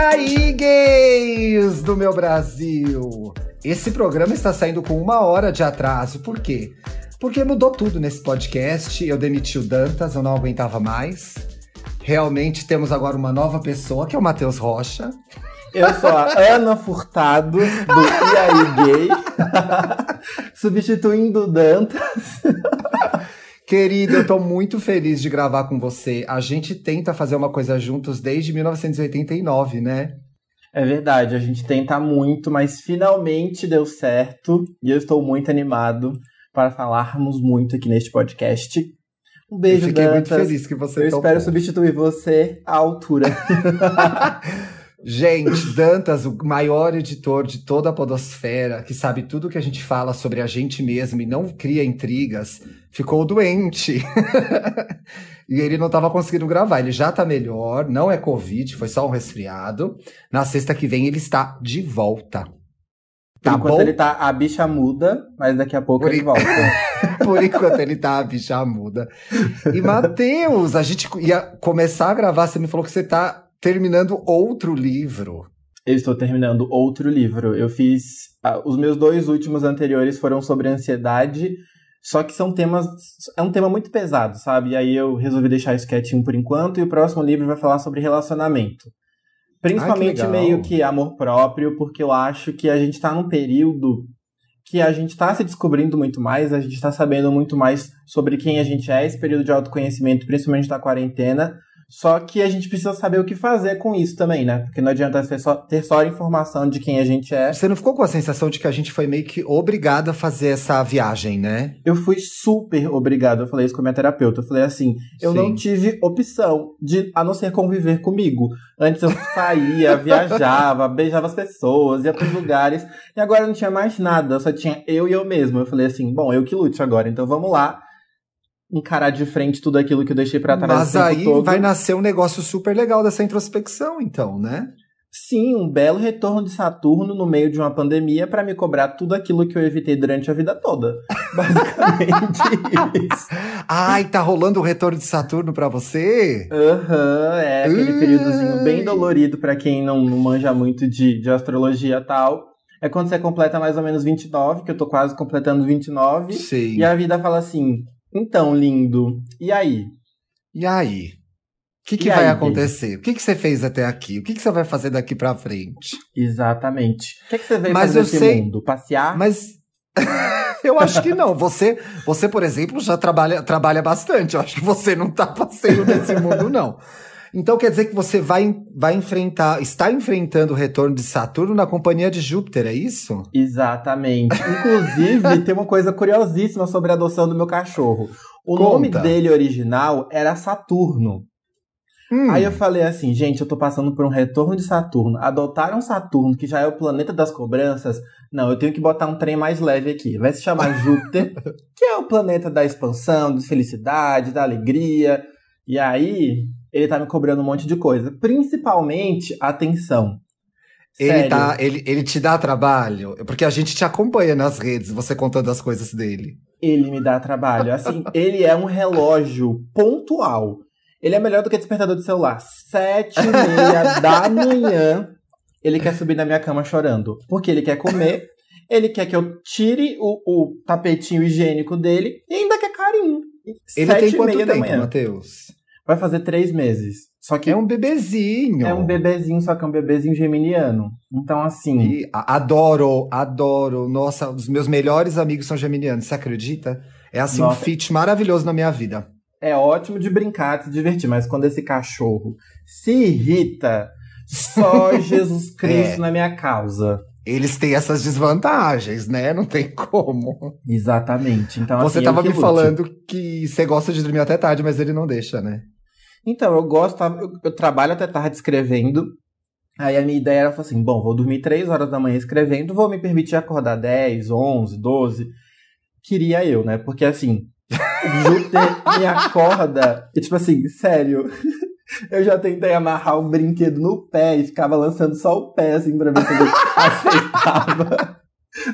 aí, gays do meu Brasil? Esse programa está saindo com uma hora de atraso, por quê? Porque mudou tudo nesse podcast. Eu demiti o Dantas, eu não aguentava mais. Realmente temos agora uma nova pessoa, que é o Matheus Rocha. Eu sou a Ana Furtado, do E aí Gay, substituindo o Dantas. Querido, eu tô muito feliz de gravar com você. A gente tenta fazer uma coisa juntos desde 1989, né? É verdade, a gente tenta muito, mas finalmente deu certo e eu estou muito animado para falarmos muito aqui neste podcast. Um beijo, eu fiquei Dantas. muito feliz que você Eu topou. espero substituir você à altura. Gente, Dantas, o maior editor de toda a podosfera, que sabe tudo que a gente fala sobre a gente mesmo e não cria intrigas, ficou doente. e ele não estava conseguindo gravar. Ele já tá melhor, não é Covid, foi só um resfriado. Na sexta que vem ele está de volta. Tá Por enquanto bom? ele tá a bicha muda, mas daqui a pouco Por ele en- volta. Por enquanto ele tá a bicha muda. E Matheus, a gente ia começar a gravar, você me falou que você tá terminando outro livro. Eu estou terminando outro livro. Eu fiz. ah, os meus dois últimos anteriores foram sobre ansiedade, só que são temas. É um tema muito pesado, sabe? E aí eu resolvi deixar isso quietinho por enquanto, e o próximo livro vai falar sobre relacionamento. Principalmente legal. meio que amor próprio, porque eu acho que a gente tá num período que a gente tá se descobrindo muito mais, a gente tá sabendo muito mais sobre quem a gente é, esse período de autoconhecimento, principalmente da quarentena. Só que a gente precisa saber o que fazer com isso também, né? Porque não adianta ter só, ter só a informação de quem a gente é. Você não ficou com a sensação de que a gente foi meio que obrigado a fazer essa viagem, né? Eu fui super obrigado, eu falei isso com a minha terapeuta. Eu falei assim, eu Sim. não tive opção de a não ser conviver comigo. Antes eu saía, viajava, beijava as pessoas, ia pros lugares, e agora não tinha mais nada, só tinha eu e eu mesmo. Eu falei assim, bom, eu que lute agora, então vamos lá encarar de frente tudo aquilo que eu deixei pra trás Mas aí todo. vai nascer um negócio super legal dessa introspecção, então, né? Sim, um belo retorno de Saturno no meio de uma pandemia pra me cobrar tudo aquilo que eu evitei durante a vida toda. Basicamente isso. Ai, tá rolando o retorno de Saturno pra você? Aham, é aquele Ai. períodozinho bem dolorido pra quem não, não manja muito de, de astrologia e tal. É quando você completa mais ou menos 29, que eu tô quase completando 29. Sim. E a vida fala assim: então, lindo, e aí? E aí? O que, que E vai aí, acontecer? O que, que você fez até aqui? O que, que você vai fazer daqui pra frente? Exatamente. O que, que você veio Mas fazer eu nesse sei- mundo? Passear? Mas eu acho que não. Você, você por exemplo, já trabalha, trabalha bastante. Eu acho que você não tá passeio nesse mundo, não. Então quer dizer que você vai, vai enfrentar, está enfrentando o retorno de Saturno na companhia de Júpiter, é isso? Exatamente. Inclusive, tem uma coisa curiosíssima sobre a adoção do meu cachorro. O Conta. nome dele original era Saturno. Hum, Aí eu falei assim, gente, eu tô passando por um retorno de Saturno. Adotaram Saturno, que já é o planeta das cobranças. Não, eu tenho que botar um trem mais leve aqui. Vai se chamar Júpiter, que é o planeta da expansão, da felicidade, da alegria. E aí, ele tá me cobrando um monte de coisa. Principalmente, atenção. ele, Sério. tá, ele, ele te dá trabalho? Porque a gente te acompanha nas redes, você contando as coisas dele. Ele me dá trabalho. Assim, ele é um relógio pontual. Ele é melhor do que despertador de celular. Sete e meia da manhã, ele quer subir na minha cama chorando. Porque ele quer comer, ele quer que eu tire o, o tapetinho higiênico dele e ainda quer carinho. Ele Sete tem quanto tempo. Matheus? Vai fazer três meses. Só que É um bebezinho. é um bebezinho, só que é um bebezinho geminiano. Então, assim, E adoro, adoro. Nossa, os meus melhores amigos são geminianos, você acredita? É assim um Nossa. fit maravilhoso na minha vida. é ótimo de brincar, de se divertir, mas quando esse cachorro se irrita, só Jesus Cristo É. na minha causa. Eles têm essas desvantagens, né? Não tem como. Exatamente. Então, você assim, tava eu que me lute. falando que você gosta de dormir até tarde, mas ele não deixa, né? Então, eu gosto, eu, eu trabalho até tarde escrevendo. Aí a minha ideia era assim: bom, vou dormir 3 horas da manhã escrevendo, vou me permitir acordar 10, 11, 12. Queria eu, né? Porque assim, o Júpiter me acorda. E tipo assim, sério. Eu já tentei amarrar um brinquedo no pé e ficava lançando só o pé, assim, pra ver se ele aceitava.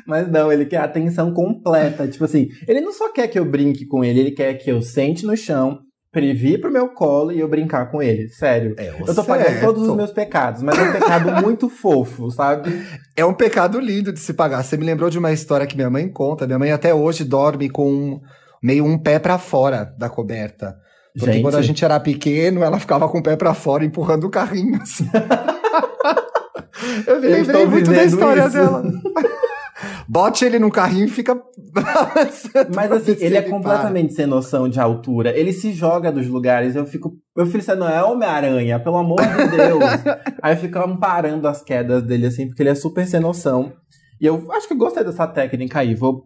Mas não, ele quer a atenção completa. Tipo assim, ele não só quer que eu brinque com ele, ele quer que eu sente no chão, vir pro meu colo e eu brincar com ele. Sério. É, eu tô pagando certo. todos os meus pecados, mas é um pecado muito fofo, sabe? É um pecado lindo de se pagar. Você me lembrou de uma história que minha mãe conta. Minha mãe até hoje dorme com meio um pé para fora da coberta. Porque gente. quando a gente era pequeno, ela ficava com o pé para fora empurrando o carrinho. Assim. eu me lembrei muito da história isso. dela. Bote ele no carrinho e fica. Mas assim, ele é completamente para. sem noção de altura. Ele se joga dos lugares. Eu fico. Meu filho, você não é Homem-Aranha, pelo amor de Deus. Aí eu fico amparando as quedas dele, assim, porque ele é super sem noção. E eu acho que eu gostei dessa técnica aí. Vou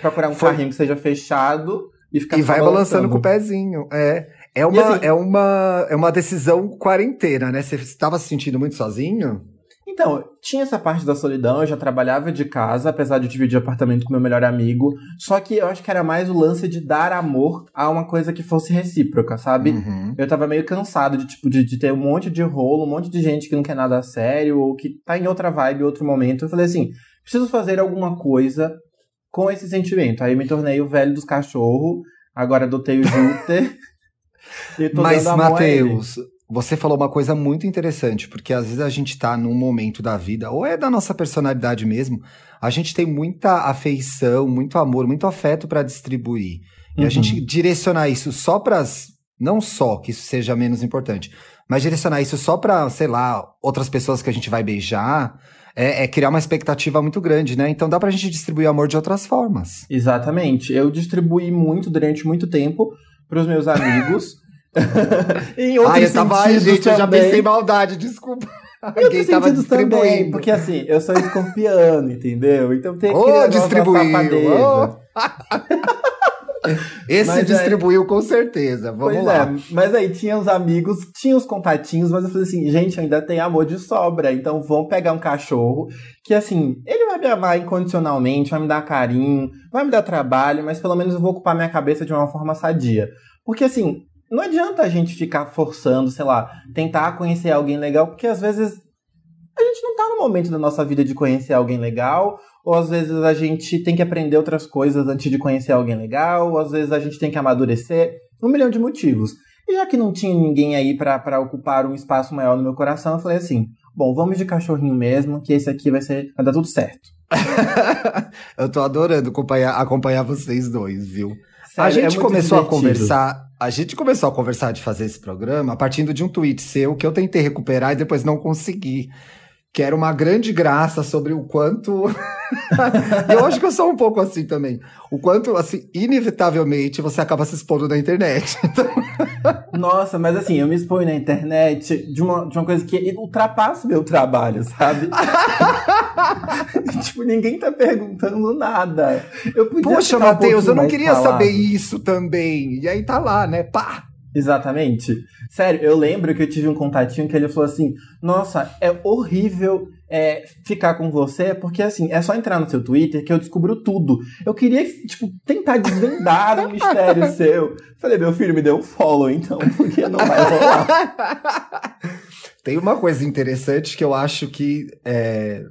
procurar um Foi. carrinho que seja fechado e ficar E vai balançando. balançando com o pezinho. É. É uma, assim, é, uma, é uma decisão quarentena, né? Você estava se sentindo muito sozinho? Então, tinha essa parte da solidão, eu já trabalhava de casa, apesar de dividir apartamento com meu melhor amigo. Só que eu acho que era mais o lance de dar amor a uma coisa que fosse recíproca, sabe? Uhum. Eu tava meio cansado de, tipo, de, de, ter um monte de rolo, um monte de gente que não quer nada a sério, ou que tá em outra vibe, outro momento. Eu falei assim, preciso fazer alguma coisa com esse sentimento. Aí me tornei o velho dos cachorros, agora adotei o Júpiter. Mas, Matheus, você falou uma coisa muito interessante, porque às vezes a gente tá num momento da vida, ou é da nossa personalidade mesmo, a gente tem muita afeição, muito amor, muito afeto para distribuir. E uhum. a gente direcionar isso só para não só que isso seja menos importante, mas direcionar isso só para, sei lá, outras pessoas que a gente vai beijar, é, é, criar uma expectativa muito grande, né? Então dá pra gente distribuir amor de outras formas. Exatamente. Eu distribuí muito durante muito tempo pros meus amigos. em outros Ai, eu tava, gente, também. eu já pensei maldade, desculpa. Em tava sentidos também, porque assim, eu sou escorpiano, entendeu? Então tem que oh, distribuiu. Oh. Esse mas distribuiu aí, com certeza. Vamos lá. É, mas aí tinha os amigos, tinha os contatinhos, mas eu falei assim, gente, ainda tem amor de sobra. Então vamos pegar um cachorro que assim, ele vai me amar incondicionalmente, vai me dar carinho, vai me dar trabalho, mas pelo menos eu vou ocupar minha cabeça de uma forma sadia. Porque assim, não adianta a gente ficar forçando, sei lá, tentar conhecer alguém legal, porque às vezes a gente não tá no momento da nossa vida de conhecer alguém legal, ou às vezes a gente tem que aprender outras coisas antes de conhecer alguém legal, ou às vezes a gente tem que amadurecer, um milhão de motivos. E já que não tinha ninguém aí para ocupar um espaço maior no meu coração, eu falei assim: bom, vamos de cachorrinho mesmo, que esse aqui vai ser. vai dar tudo certo. eu tô adorando acompanhar, acompanhar vocês dois, viu? Sério, a gente é começou divertido. a conversar. A gente começou a conversar de fazer esse programa partindo de um tweet seu que eu tentei recuperar e depois não consegui que era uma grande graça sobre o quanto. eu acho que eu sou um pouco assim também. O quanto, assim, inevitavelmente você acaba se expondo na internet. Nossa, mas assim, eu me exponho na internet de uma, de uma coisa que ultrapassa o meu trabalho, sabe? tipo, ninguém tá perguntando nada. Eu podia Poxa, Matheus, um eu não queria falado. saber isso também. E aí tá lá, né? Pá! Exatamente. Sério, eu lembro que eu tive um contatinho que ele falou assim: Nossa, é horrível é, ficar com você, porque assim, é só entrar no seu Twitter que eu descubro tudo. Eu queria, tipo, tentar desvendar um mistério seu. Falei, meu filho, me deu um follow, então, porque não vai rolar. Tem uma coisa interessante que eu acho que. É...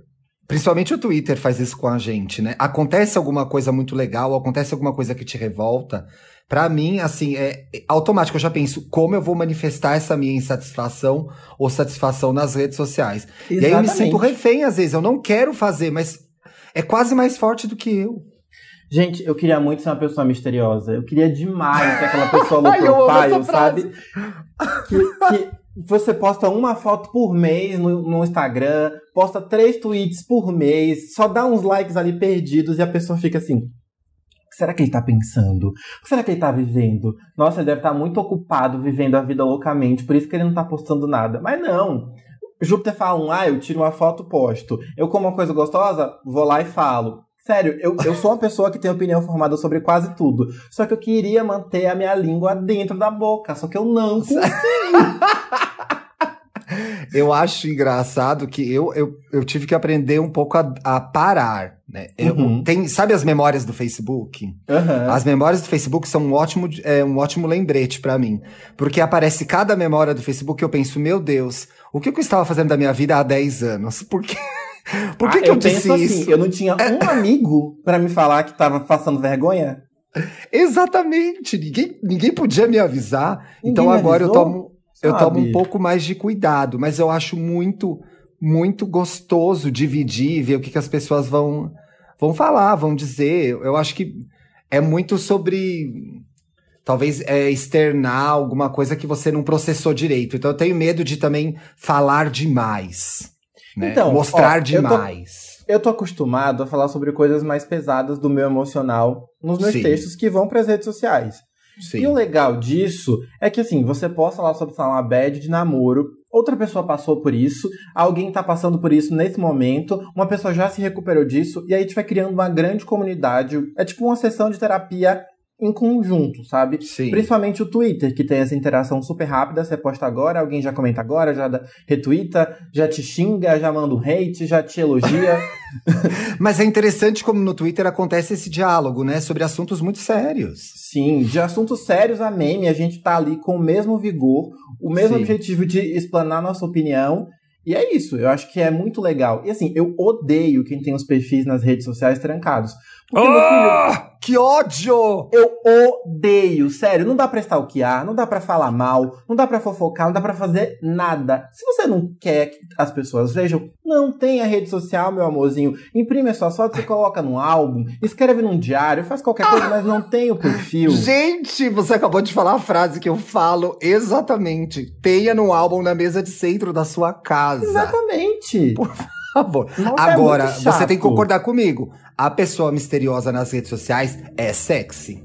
Principalmente o Twitter faz isso com a gente, né? Acontece alguma coisa muito legal, acontece alguma coisa que te revolta. Para mim, assim, é automático. Eu já penso como eu vou manifestar essa minha insatisfação ou satisfação nas redes sociais. Exatamente. E aí eu me sinto refém às vezes. Eu não quero fazer, mas é quase mais forte do que eu. Gente, eu queria muito ser uma pessoa misteriosa. Eu queria demais ser aquela pessoa low profile, sabe? Que, que, você posta uma foto por mês no, no, Instagram, posta três tweets por mês, só dá uns likes ali perdidos e a pessoa fica assim: que será que ele tá pensando? O que será que ele tá vivendo? Nossa, ele deve estar tá muito ocupado vivendo a vida loucamente, por isso que ele não tá postando nada. Mas não. Júpiter fala um, ah, eu tiro uma foto, posto. Eu como uma coisa gostosa, vou lá e falo. Sério, eu, eu sou uma pessoa que tem opinião formada sobre quase tudo. Só que eu queria manter a minha língua dentro da boca, só que eu não consigo. eu acho engraçado que eu, eu, eu tive que aprender um pouco a, a parar, né? Eu, uhum. tem, sabe as memórias do Facebook? Uhum. As memórias do Facebook são um ótimo, é, um ótimo lembrete para mim. Porque aparece cada memória do Facebook e eu penso, meu Deus, o que eu estava fazendo da minha vida há 10 anos? Por quê? Por que, ah, que eu, eu disse assim, isso? eu não tinha um amigo para me falar que tava passando vergonha. Exatamente. Ninguém, ninguém podia me avisar. Ninguém então agora avisou, eu tomo, eu tomo um pouco mais de cuidado. Mas eu acho muito, muito gostoso dividir, ver o que, que as pessoas vão, vão falar, vão dizer. Eu acho que é muito sobre talvez é, externar alguma coisa que você não processou direito. Então eu tenho medo de também falar demais. Né? Então, Mostrar ó, demais. Eu tô, eu tô, acostumado a falar sobre coisas mais pesadas do meu emocional nos meus Sim. textos que vão para as redes sociais. Sim. E o legal disso é que assim, você posta lá sobre uma bad de namoro, outra pessoa passou por isso, alguém tá passando por isso nesse momento, uma pessoa já se recuperou disso, e aí a gente vai criando uma grande comunidade. É tipo uma sessão de terapia em conjunto, sabe? Sim. Principalmente o Twitter, que tem essa interação super rápida, você posta agora, alguém já comenta agora, já retuita, já te xinga, já manda um hate, já te elogia. Mas é interessante como no Twitter acontece esse diálogo, né? Sobre assuntos muito sérios. Sim, de assuntos sérios a meme, a gente tá ali com o mesmo vigor, o mesmo Sim. objetivo de explanar nossa opinião e é isso, eu acho que é muito legal. E assim, eu odeio quem tem os perfis nas redes sociais trancados. Porque, oh, meu filho, ah, que ódio! Eu odeio, sério. Não dá pra stalkear, não dá pra falar mal, não dá pra fofocar, não dá pra fazer nada. Se você não quer que as pessoas vejam, não tenha rede social, meu amorzinho. Imprime a sua foto, você coloca num álbum, escreve num diário, faz qualquer coisa, mas não tem o perfil. Gente, você acabou de falar a frase que eu falo exatamente. Tenha no álbum na mesa de centro da sua casa. Exatamente. Por favor favor. Nossa, é Agora, é você tem que concordar comigo. A pessoa misteriosa nas redes sociais é sexy.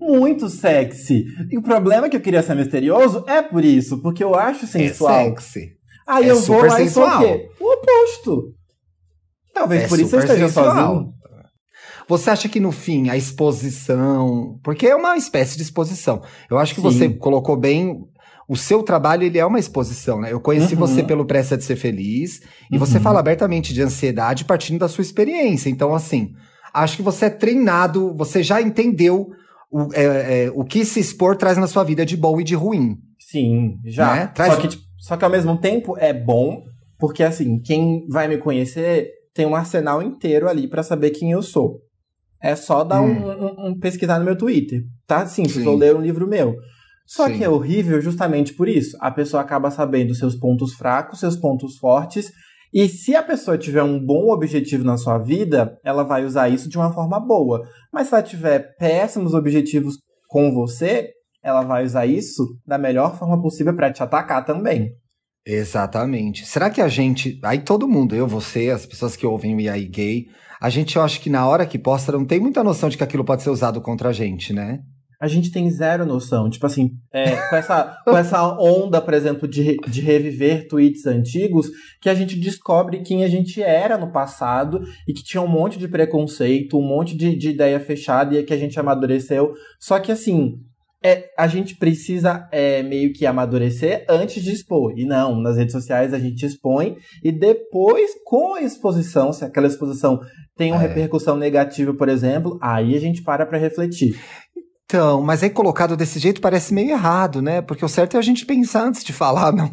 Muito sexy. E o problema é que eu queria ser misterioso é por isso, porque eu acho sensual. É sexy. Aí é eu vou lá sensual. e sou o quê? O oposto. Talvez é por isso eu esteja sensual. sozinho. Você acha que no fim a exposição, porque é uma espécie de exposição. Eu acho que Sim. você colocou bem o seu trabalho ele é uma exposição, né? Eu conheci uhum. você pelo Pressa de Ser Feliz e uhum. você fala abertamente de ansiedade partindo da sua experiência. Então, assim, acho que você é treinado, você já entendeu o, é, é, o que se expor traz na sua vida de bom e de ruim. Sim, já. Né? Traz... Só, que, tipo, só que ao mesmo tempo é bom, porque assim, quem vai me conhecer tem um arsenal inteiro ali para saber quem eu sou. É só dar hum. um, um, um, pesquisar no meu Twitter. Tá simples, Sim. ou ler um livro meu. Só Sim. que é horrível justamente por isso. A pessoa acaba sabendo seus pontos fracos, seus pontos fortes, e se a pessoa tiver um bom objetivo na sua vida, ela vai usar isso de uma forma boa. Mas se ela tiver péssimos objetivos com você, ela vai usar isso da melhor forma possível para te atacar também. Exatamente. Será que a gente, aí todo mundo, eu, você, as pessoas que ouvem o IAI gay, a gente eu acho que na hora que posta não tem muita noção de que aquilo pode ser usado contra a gente, né? A gente tem zero noção. Tipo assim, é, com, essa, com essa onda, por exemplo, de, de reviver tweets antigos, que a gente descobre quem a gente era no passado e que tinha um monte de preconceito, um monte de, de ideia fechada e que a gente amadureceu. Só que assim. É, a gente precisa é, meio que amadurecer antes de expor. E não, nas redes sociais a gente expõe e depois, com a exposição, se aquela exposição tem uma é. repercussão negativa, por exemplo, aí a gente para para refletir. Então, mas aí colocado desse jeito parece meio errado, né? Porque o certo é a gente pensar antes de falar, não.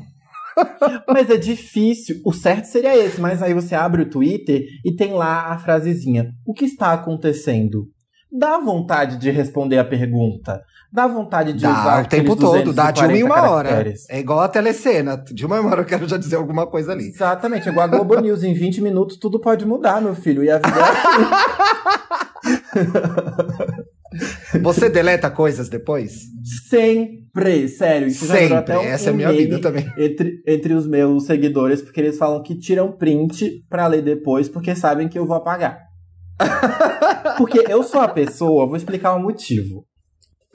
mas é difícil. O certo seria esse, mas aí você abre o Twitter e tem lá a frasezinha: O que está acontecendo? Dá vontade de responder a pergunta. Dá vontade de dá, usar o tempo todo, dá de uma em uma caracteres. hora. É igual a telecena. De uma em uma hora eu quero já dizer alguma coisa ali. Exatamente, é igual a Globo News. Em 20 minutos tudo pode mudar, meu filho. E a vida é assim. Você deleta coisas depois? Sempre, sério. Isso Sempre, um, essa é a minha vida também. Entre, entre os meus seguidores, porque eles falam que tiram print pra ler depois, porque sabem que eu vou apagar. porque eu sou a pessoa, vou explicar o motivo.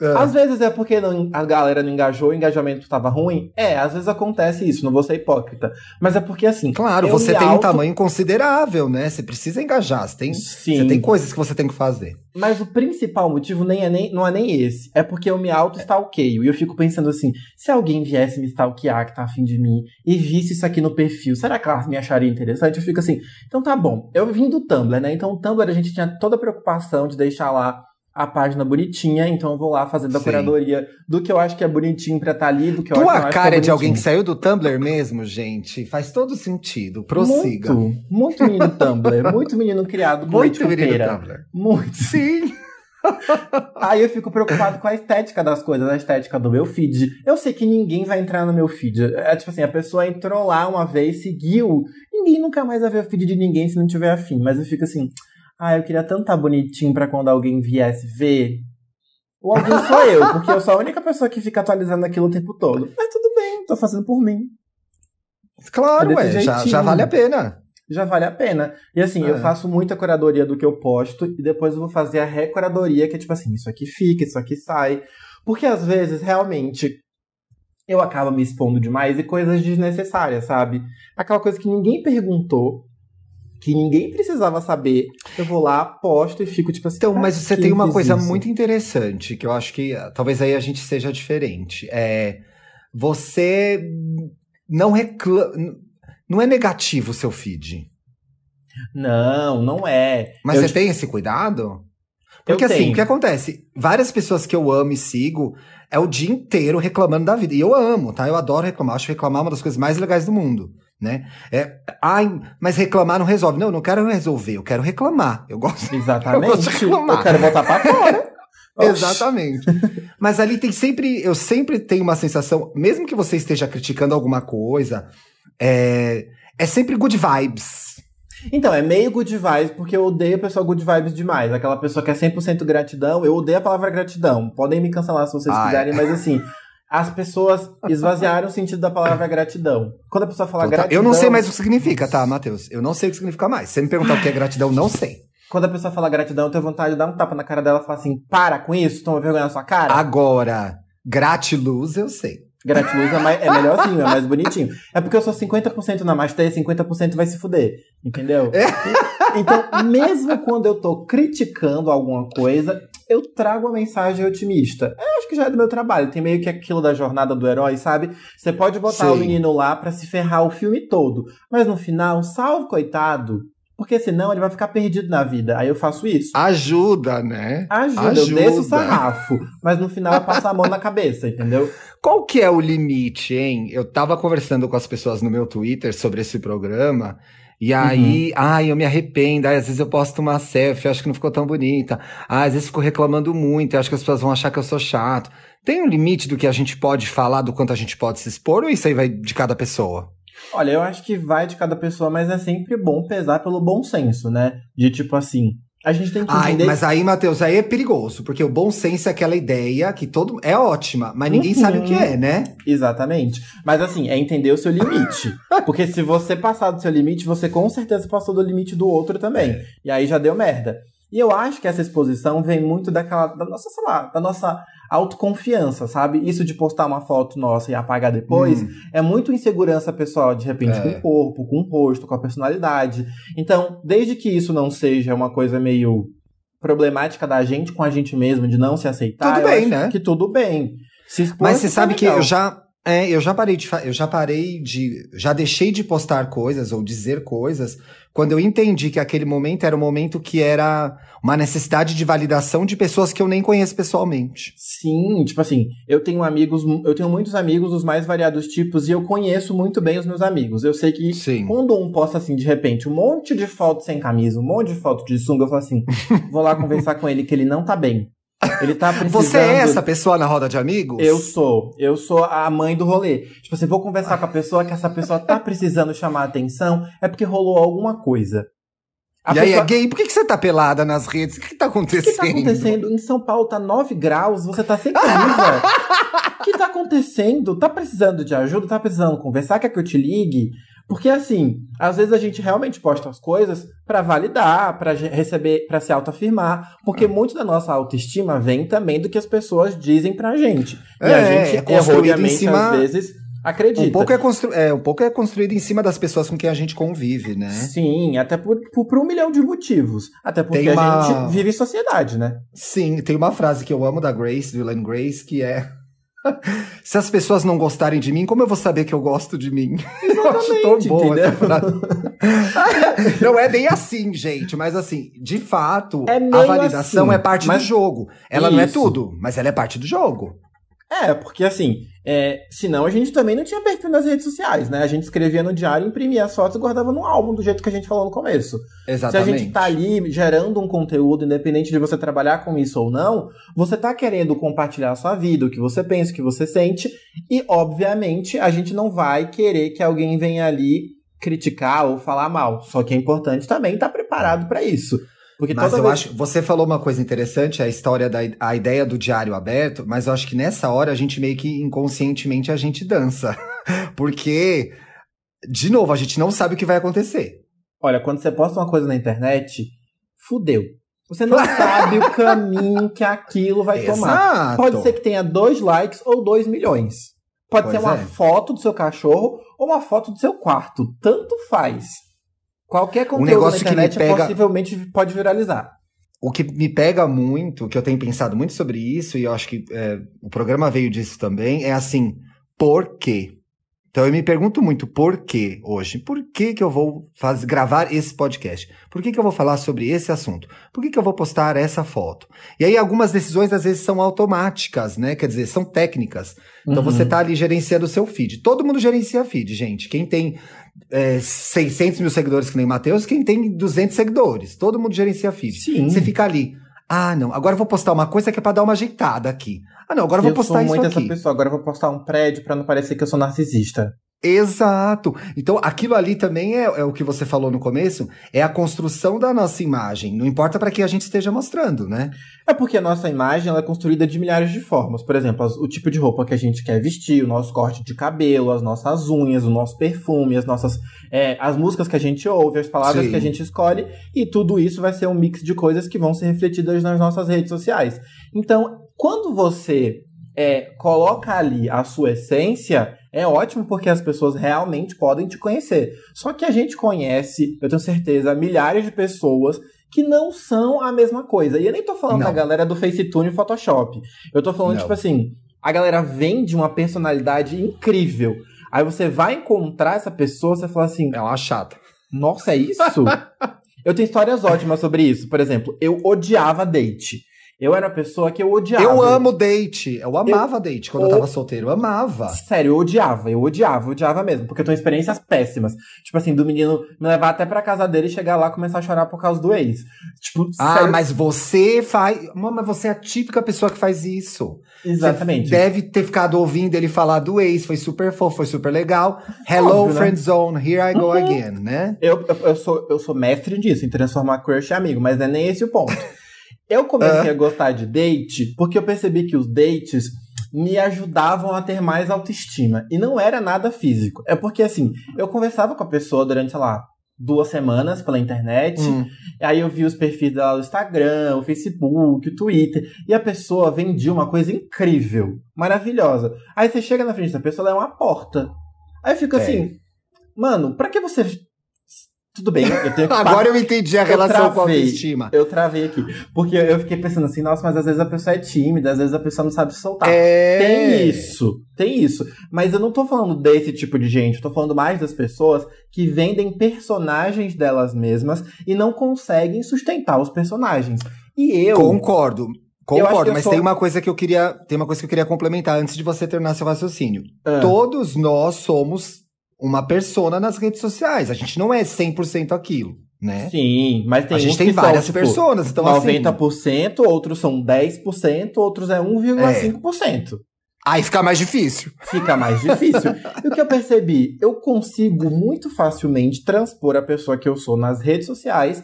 É. Às vezes é porque não, a galera não engajou, o engajamento estava ruim. É, às vezes acontece isso, não vou ser hipócrita. Mas é porque assim. Claro, você tem auto... um tamanho considerável, né? Você precisa engajar, você tem, Sim. você tem coisas que você tem que fazer. Mas o principal motivo nem é nem, não é nem esse. É porque eu me auto-stalkeio. E eu fico pensando assim: se alguém viesse me stalkear, que tá afim de mim, e visse isso aqui no perfil, será que ela me acharia interessante? Eu fico assim, então tá bom. Eu vim do Tumblr, né? Então o Tumblr a gente tinha toda a preocupação de deixar lá a página bonitinha, então eu vou lá fazendo a Sim. curadoria do que eu acho que é bonitinho pra estar tá ali, do que eu Tua acho que cara é, é de alguém que saiu do Tumblr mesmo, gente. Faz todo sentido. Prossiga. Muito, muito menino Tumblr, muito menino criado por Muito menino Tumblr. Muito. Sim. Aí eu fico preocupado com a estética das coisas, a estética do meu feed. Eu sei que ninguém vai entrar no meu feed. É tipo assim, a pessoa entrou lá uma vez, seguiu. Ninguém nunca mais vai ver o feed de ninguém se não tiver afim. Mas eu fico assim, ah, eu queria tanto estar bonitinho pra quando alguém viesse ver. Ou alguém sou eu, porque eu sou a única pessoa que fica atualizando aquilo o tempo todo. Mas tudo bem, tô fazendo por mim. Claro, é ué, já, já vale a pena já vale a pena. E assim, é. eu faço muita curadoria do que eu posto e depois eu vou fazer a recuradoria, que é tipo assim, isso aqui fica, isso aqui sai. Porque às vezes, realmente, eu acabo me expondo demais e coisas desnecessárias, sabe? Aquela coisa que ninguém perguntou, que ninguém precisava saber. Eu vou lá, posto e fico tipo assim. Então, mas você tem uma coisa isso? muito interessante, que eu acho que talvez aí a gente seja diferente. É. Você não reclama não é negativo o seu feed. Não, não é. Mas eu você te... tem esse cuidado? Porque assim, o que acontece? Várias pessoas que eu amo e sigo é o dia inteiro reclamando da vida. E eu amo, tá? Eu adoro reclamar. Acho reclamar uma das coisas mais legais do mundo, né? É, ai, mas reclamar não resolve. Não, eu não quero resolver, eu quero reclamar. Eu gosto. Exatamente. Eu, gosto de reclamar. eu quero botar pra fora. Exatamente. Mas ali tem sempre, eu sempre tenho uma sensação, mesmo que você esteja criticando alguma coisa, é, é sempre good vibes. Então, é meio good vibes, porque eu odeio a pessoa good vibes demais. Aquela pessoa que é 100% gratidão, eu odeio a palavra gratidão. Podem me cancelar se vocês Ai. quiserem, mas assim, as pessoas esvaziaram o sentido da palavra gratidão. Quando a pessoa fala gratidão. Eu não sei mais o que significa, tá, Matheus? Eu não sei o que significa mais. Se você me perguntar o que é gratidão, não sei. Quando a pessoa fala gratidão, eu tenho vontade de dar um tapa na cara dela e falar assim: para com isso, toma vergonha na sua cara. Agora, gratiluz eu sei. Gratiluz é, mais, é melhorzinho, é mais bonitinho. É porque eu sou 50% namastê e 50% vai se fuder. Entendeu? É. Então, mesmo quando eu tô criticando alguma coisa, eu trago a mensagem otimista. Eu acho que já é do meu trabalho. Tem meio que aquilo da jornada do herói, sabe? Você pode botar Sim. o menino lá para se ferrar o filme todo. Mas no final, salve coitado. Porque senão ele vai ficar perdido na vida. Aí eu faço isso. Ajuda, né? Ajuda, Ajuda. eu desço o sarrafo. Mas no final eu passo a mão na cabeça, entendeu? Qual que é o limite, hein? Eu tava conversando com as pessoas no meu Twitter sobre esse programa. E aí, uhum. ai, eu me arrependo. Ai, às vezes eu posto uma selfie, acho que não ficou tão bonita. Ai, às vezes fico reclamando muito, acho que as pessoas vão achar que eu sou chato. Tem um limite do que a gente pode falar, do quanto a gente pode se expor, ou isso aí vai de cada pessoa? Olha, eu acho que vai de cada pessoa, mas é sempre bom pesar pelo bom senso, né? De tipo assim, a gente tem que entender. Ai, mas aí, Matheus, aí é perigoso, porque o bom senso é aquela ideia que todo é ótima, mas ninguém uhum. sabe o que é, né? Exatamente. Mas assim, é entender o seu limite. porque se você passar do seu limite, você com certeza passou do limite do outro também. É. E aí já deu merda. E eu acho que essa exposição vem muito daquela, da nossa, sei lá, da nossa autoconfiança, sabe? Isso de postar uma foto nossa e apagar depois hum. é muito insegurança pessoal, de repente, é. com o corpo, com o rosto, com a personalidade. Então, desde que isso não seja uma coisa meio problemática da gente com a gente mesmo, de não se aceitar, tudo bem, né? que tudo bem. Mas você sabe que eu já é, eu já parei de eu já parei de já deixei de postar coisas ou dizer coisas quando eu entendi que aquele momento era um momento que era uma necessidade de validação de pessoas que eu nem conheço pessoalmente. Sim, tipo assim, eu tenho amigos, eu tenho muitos amigos dos mais variados tipos e eu conheço muito bem os meus amigos. Eu sei que Sim. quando um posta assim de repente um monte de foto sem camisa, um monte de foto de sunga, eu falo assim, vou lá conversar com ele que ele não tá bem. Ele tá precisando... Você é essa pessoa na roda de amigos? Eu sou. Eu sou a mãe do rolê. Tipo assim, vou conversar com a pessoa que essa pessoa tá precisando chamar atenção, é porque rolou alguma coisa. A e pessoa... aí, é gay? Por que, que você tá pelada nas redes? O que, que tá acontecendo? O que, que tá acontecendo? Em São Paulo tá 9 graus, você tá sem camisa. O que tá acontecendo? Tá precisando de ajuda? Tá precisando conversar? Quer que eu te ligue? Porque assim, às vezes a gente realmente posta as coisas para validar, para receber, para se autoafirmar, porque hum. muito da nossa autoestima vem também do que as pessoas dizem pra gente. É, e a é, gente é erroneamente cima... às vezes acredita. Um pouco, é constru... é, um pouco é construído em cima das pessoas com quem a gente convive, né? Sim, até por, por, por um milhão de motivos. Até porque uma... a gente vive em sociedade, né? Sim, tem uma frase que eu amo da Grace, do Ellen Grace, que é Se as pessoas não gostarem de mim, como eu vou saber que eu gosto de mim? Exatamente, eu acho tão bom essa frase. não é bem assim, gente, mas assim, de fato, é a validação assim, é parte do jogo. Ela Isso. não é tudo, mas ela é parte do jogo. É, porque assim, é, senão a gente também não tinha perfil nas redes sociais, né? A gente escrevia no diário, imprimia as fotos e guardava no álbum, do jeito que a gente falou no começo. Exatamente. Se a gente tá ali gerando um conteúdo, independente de você trabalhar com isso ou não, você tá querendo compartilhar a sua vida, o que você pensa, o que você sente, e obviamente a gente não vai querer que alguém venha ali criticar ou falar mal. Só que é importante também estar tá preparado para isso. Porque mas eu vez... acho, você falou uma coisa interessante, a história da a ideia do diário aberto, mas eu acho que nessa hora a gente meio que inconscientemente a gente dança. Porque de novo, a gente não sabe o que vai acontecer. Olha, quando você posta uma coisa na internet, fudeu. Você não sabe o caminho que aquilo vai Exato. tomar. Pode ser que tenha dois likes ou dois milhões. Pode pois ser uma é. foto do seu cachorro ou uma foto do seu quarto. Tanto faz. Qualquer conteúdo um negócio na internet que me pega... possivelmente pode viralizar. O que me pega muito, que eu tenho pensado muito sobre isso, e eu acho que é, o programa veio disso também, é assim, por quê? Então eu me pergunto muito por quê hoje. Por que, que eu vou faz, gravar esse podcast? Por que, que eu vou falar sobre esse assunto? Por que, que eu vou postar essa foto? E aí algumas decisões às vezes são automáticas, né? Quer dizer, são técnicas. Então uhum. você tá ali gerenciando o seu feed. Todo mundo gerencia feed, gente. Quem tem é, 600 mil seguidores que nem Matheus, quem tem 200 seguidores. Todo mundo gerencia feed. Sim. Você fica ali. Ah, não. Agora eu vou postar uma coisa que é pra dar uma ajeitada aqui. Ah, não. Agora eu vou postar isso aqui. Eu sou muito essa pessoa. Agora eu vou postar um prédio para não parecer que eu sou narcisista. Exato. Então, aquilo ali também é, é, o que você falou no começo, é a construção da nossa imagem. Não importa para que a gente esteja mostrando, né? É porque a nossa imagem ela é construída de milhares de formas. Por exemplo, o tipo de roupa que a gente quer vestir, o nosso corte de cabelo, as nossas unhas, o nosso perfume, as nossas, é, as músicas que a gente ouve, as palavras Sim. que a gente escolhe, e tudo isso vai ser um mix de coisas que vão ser refletidas nas nossas redes sociais. Então, quando você é, coloca ali a sua essência, é ótimo porque as pessoas realmente podem te conhecer. Só que a gente conhece, eu tenho certeza, milhares de pessoas que não são a mesma coisa. E eu nem tô falando não. da galera do Facetune e Photoshop. Eu tô falando, não. tipo assim, a galera vem de uma personalidade incrível. Aí você vai encontrar essa pessoa, você fala assim. É uma chata. Nossa, é isso? eu tenho histórias ótimas sobre isso. Por exemplo, eu odiava date. Eu era uma pessoa que eu odiava. Eu amo date. Eu amava eu, date quando o... eu tava solteiro. Eu amava. Sério, eu odiava. Eu odiava, eu odiava mesmo. Porque eu tenho experiências péssimas. Tipo assim, do menino me levar até pra casa dele e chegar lá e começar a chorar por causa do ex. Tipo, ah, sério. mas você faz. Mas você é a típica pessoa que faz isso. Exatamente. Você deve ter ficado ouvindo ele falar do ex. Foi super fofo, foi super legal. Hello, Óbvio, friend né? zone. Here I go uhum. again, né? Eu, eu, eu, sou, eu sou mestre disso, em transformar crush em amigo. Mas não é nem esse o ponto. Eu comecei a gostar de date porque eu percebi que os dates me ajudavam a ter mais autoestima. E não era nada físico. É porque, assim, eu conversava com a pessoa durante, sei lá, duas semanas pela internet. Hum. Aí eu vi os perfis dela no Instagram, o Facebook, o Twitter. E a pessoa vendia uma coisa incrível, maravilhosa. Aí você chega na frente da pessoa, ela é uma porta. Aí eu fico é. assim, mano, pra que você tudo bem, eu tenho que. Agora eu entendi a relação travei, com a autoestima. Eu travei aqui. Porque eu fiquei pensando assim, nossa, mas às vezes a pessoa é tímida, às vezes a pessoa não sabe se soltar. É... Tem isso, tem isso. Mas eu não tô falando desse tipo de gente, eu tô falando mais das pessoas que vendem personagens delas mesmas e não conseguem sustentar os personagens. E eu. Concordo. Concordo, mas sou... tem uma coisa que eu queria, tem uma coisa que eu queria complementar antes de você terminar seu raciocínio. Ah. Todos nós somos uma persona nas redes sociais. A gente não é 100% aquilo, né? Sim, mas tem A gente tem várias são, tipo, personas, então 90%, assim, outros são 10%, outros é 1,5%. É. Aí fica mais difícil. Fica mais difícil. e o que eu percebi? Eu consigo muito facilmente transpor a pessoa que eu sou nas redes sociais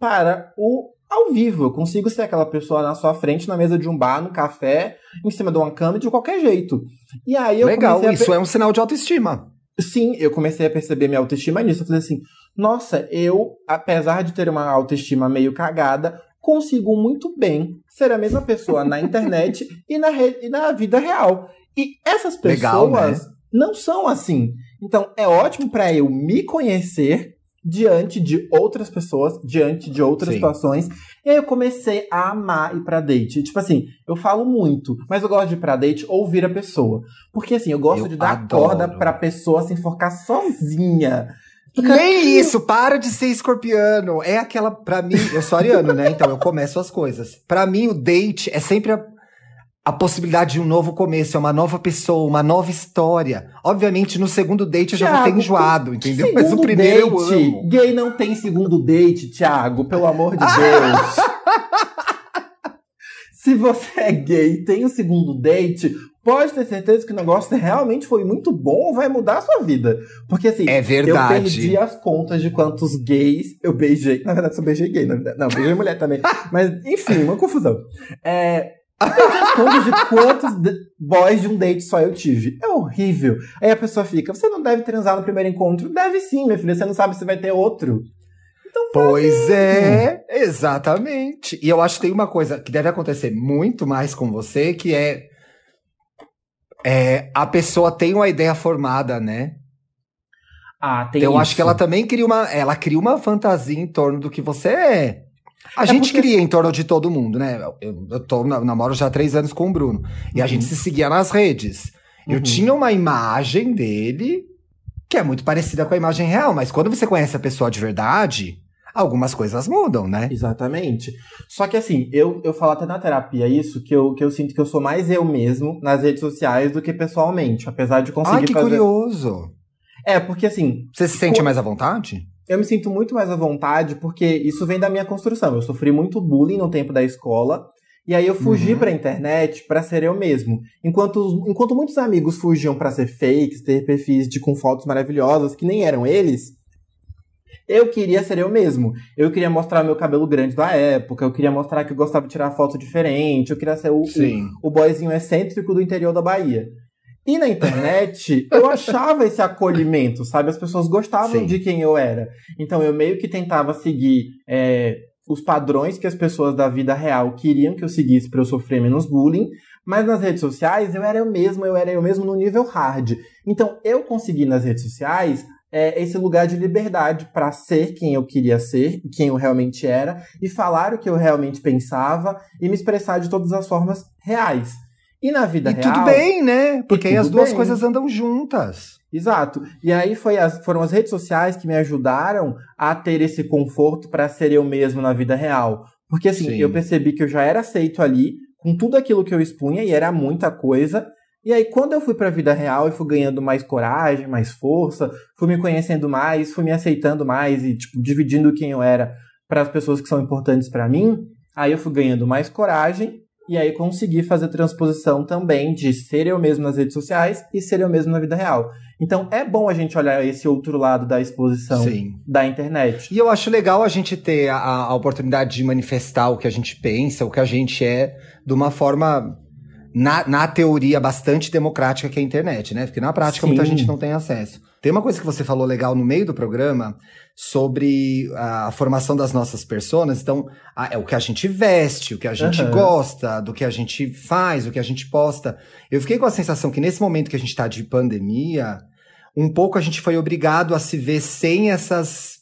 para o ao vivo. Eu consigo ser aquela pessoa na sua frente, na mesa de um bar, no café, em cima de uma cama, de qualquer jeito. E aí eu Legal, isso é um sinal de autoestima. Sim, eu comecei a perceber minha autoestima nisso. Eu falei assim, nossa, eu, apesar de ter uma autoestima meio cagada, consigo muito bem ser a mesma pessoa na internet e, na e na vida real. E essas pessoas Legal, né? não são assim. Então é ótimo para eu me conhecer diante de outras pessoas, diante de outras Sim. situações. E aí eu comecei a amar ir pra date. Tipo assim, eu falo muito, mas eu gosto de ir pra date ouvir a pessoa. Porque assim, eu gosto eu de dar adoro. corda pra pessoa se enforcar sozinha. Nem isso, para de ser escorpiano. É aquela, pra mim, eu sou ariano, né? Então eu começo as coisas. Pra mim, o date é sempre a, a possibilidade de um novo começo, é uma nova pessoa, uma nova história. Obviamente, no segundo date eu já vou ter enjoado, entendeu? Mas o primeiro date, eu amo. Gay não tem segundo date, Thiago, pelo amor de Deus. Se você é gay e tem o um segundo date, pode ter certeza que o negócio realmente foi muito bom, vai mudar a sua vida. Porque assim, é verdade. eu perdi as contas de quantos gays eu beijei. Na verdade, eu beijei gay, na verdade. Não, beijei mulher também. Mas, enfim, uma confusão. É, contas de quantos boys de um date só eu tive. É horrível. Aí a pessoa fica, você não deve transar no primeiro encontro? Deve sim, minha filha, você não sabe se vai ter outro. Então, pois é, exatamente. E eu acho que tem uma coisa que deve acontecer muito mais com você, que é, é a pessoa tem uma ideia formada, né? Ah, tem então, eu acho que ela também cria uma, ela cria uma fantasia em torno do que você é. A é gente porque... cria em torno de todo mundo, né? Eu, eu tô, namoro já há três anos com o Bruno. E uhum. a gente se seguia nas redes. Uhum. Eu tinha uma imagem dele que é muito parecida com a imagem real, mas quando você conhece a pessoa de verdade, algumas coisas mudam, né? Exatamente. Só que assim, eu, eu falo até na terapia isso, que eu, que eu sinto que eu sou mais eu mesmo nas redes sociais do que pessoalmente, apesar de conseguir Ai, que fazer... curioso! É, porque assim... Você se sente mais à vontade? Eu me sinto muito mais à vontade porque isso vem da minha construção. Eu sofri muito bullying no tempo da escola. E aí eu fugi uhum. pra internet para ser eu mesmo. Enquanto, enquanto muitos amigos fugiam para ser fakes, ter perfis de, com fotos maravilhosas que nem eram eles, eu queria ser eu mesmo. Eu queria mostrar meu cabelo grande da época, eu queria mostrar que eu gostava de tirar foto diferente, eu queria ser o, o, o boyzinho excêntrico do interior da Bahia. E na internet, eu achava esse acolhimento, sabe? As pessoas gostavam Sim. de quem eu era. Então eu meio que tentava seguir é, os padrões que as pessoas da vida real queriam que eu seguisse para eu sofrer menos bullying. Mas nas redes sociais, eu era eu mesmo, eu era eu mesmo no nível hard. Então eu consegui nas redes sociais é, esse lugar de liberdade para ser quem eu queria ser, quem eu realmente era, e falar o que eu realmente pensava e me expressar de todas as formas reais. E na vida e real. tudo bem, né? Porque aí as duas bem. coisas andam juntas. Exato. E aí foi as, foram as redes sociais que me ajudaram a ter esse conforto para ser eu mesmo na vida real. Porque assim, Sim. eu percebi que eu já era aceito ali, com tudo aquilo que eu expunha, e era muita coisa. E aí, quando eu fui para a vida real e fui ganhando mais coragem, mais força, fui me conhecendo mais, fui me aceitando mais e, tipo, dividindo quem eu era para as pessoas que são importantes para mim, aí eu fui ganhando mais coragem e aí consegui fazer transposição também de ser eu mesmo nas redes sociais e ser eu mesmo na vida real. Então é bom a gente olhar esse outro lado da exposição Sim. da internet. E eu acho legal a gente ter a, a oportunidade de manifestar o que a gente pensa, o que a gente é, de uma forma na, na teoria bastante democrática que é a internet, né? Porque na prática Sim. muita gente não tem acesso. Tem uma coisa que você falou legal no meio do programa sobre a, a formação das nossas personas. Então, a, é o que a gente veste, o que a gente uhum. gosta, do que a gente faz, o que a gente posta. Eu fiquei com a sensação que nesse momento que a gente está de pandemia, um pouco a gente foi obrigado a se ver sem essas,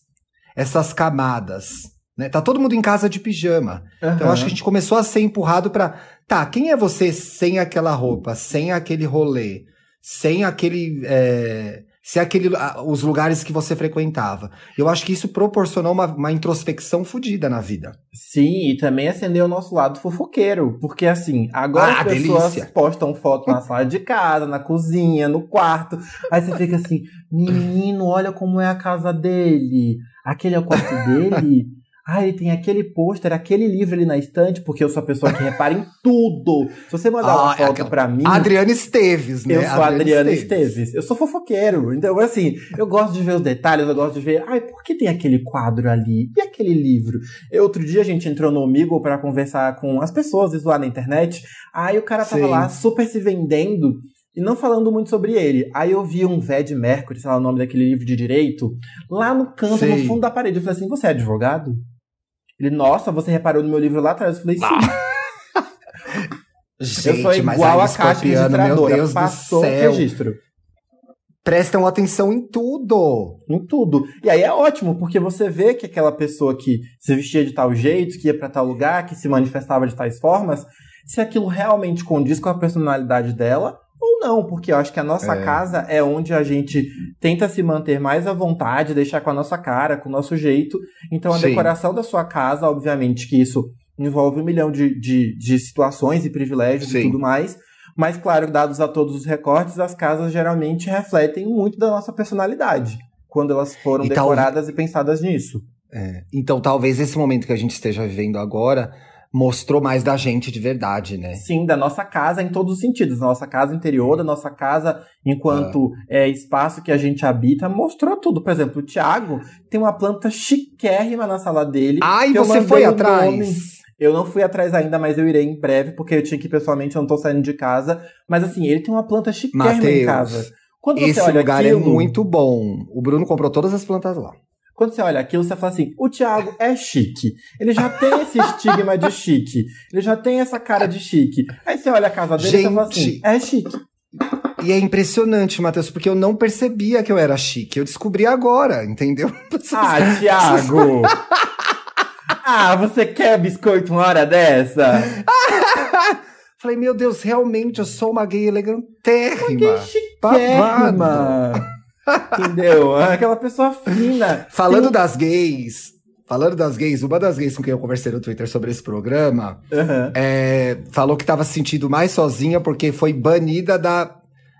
essas camadas. Né? Tá todo mundo em casa de pijama. Uhum. Então, acho que a gente começou a ser empurrado para Tá, quem é você sem aquela roupa, sem aquele rolê, sem aquele. É, sem aquele, os lugares que você frequentava. Eu acho que isso proporcionou uma, uma introspecção fodida na vida. Sim, e também acendeu o nosso lado fofoqueiro. Porque assim, agora ah, as pessoas delícia. postam foto na sala de casa, na cozinha, no quarto. Aí você fica assim, menino, olha como é a casa dele. Aquele é o quarto dele. Ah, ele tem aquele pôster, aquele livro ali na estante, porque eu sou a pessoa que repara em tudo. Se você mandar ah, uma é foto aquela... pra mim. Adriana Esteves, né? Eu sou Adriana, Adriana Esteves. Esteves. Eu sou fofoqueiro. Então, assim, eu gosto de ver os detalhes, eu gosto de ver. Ai, por que tem aquele quadro ali? E aquele livro? Eu, outro dia a gente entrou no Omigo para conversar com as pessoas e zoar na internet. Aí o cara tava Sim. lá super se vendendo e não falando muito sobre ele. Aí eu vi um Ved Mercury, sei lá o nome daquele livro de direito, lá no canto, Sim. no fundo da parede. Eu falei assim: você é advogado? Ele, nossa, você reparou no meu livro lá atrás? Eu falei, sim. Ah. Gente, eu sou igual a caixa registradora. Meu Deus Passou do céu. registro. Prestam atenção em tudo. Em tudo. E aí é ótimo, porque você vê que aquela pessoa que se vestia de tal jeito, que ia para tal lugar, que se manifestava de tais formas, se aquilo realmente condiz com a personalidade dela ou não, porque eu acho que a nossa é. casa é onde a gente tenta se manter mais à vontade, deixar com a nossa cara, com o nosso jeito. Então a Sim. decoração da sua casa, obviamente que isso envolve um milhão de, de, de situações e privilégios Sim. e tudo mais. Mas, claro, dados a todos os recortes, as casas geralmente refletem muito da nossa personalidade. Quando elas foram E tal- decoradas e pensadas nisso. Então, talvez esse momento que a gente esteja vivendo agora mostrou mais da gente de verdade, né? Sim, da nossa casa em todos os sentidos. Da nossa casa interior, da nossa casa enquanto é, espaço que a gente habita, mostrou tudo. Por exemplo, o Thiago tem uma planta chiquérrima na sala dele. Ai, você foi atrás. nome. Eu não fui atrás ainda, mas eu irei em breve, porque eu tinha que ir pessoalmente, eu não tô saindo de casa. Mas assim, ele tem uma planta chiquérrima em Mateus, casa. Quando você Esse lugar aquilo, é muito bom. O Bruno comprou todas as plantas lá. Quando você olha aquilo, você fala assim: o Thiago é chique. Ele já tem esse estigma de chique. Ele já tem essa cara de chique. Aí você olha a casa dele e fala assim: é chique. E é impressionante, Matheus, porque eu não percebia que eu era chique. Eu descobri agora, entendeu? Ah, Thiago! ah, você quer biscoito uma hora dessa? Falei, meu Deus, realmente eu sou uma gay elegantérrima. Que chiquérrima! Entendeu? Aquela pessoa fina. Falando Tem- das gays, falando das gays, uma das gays com quem eu conversei no Twitter sobre esse programa Aham. é, falou que estava se sentindo mais sozinha porque foi banida da,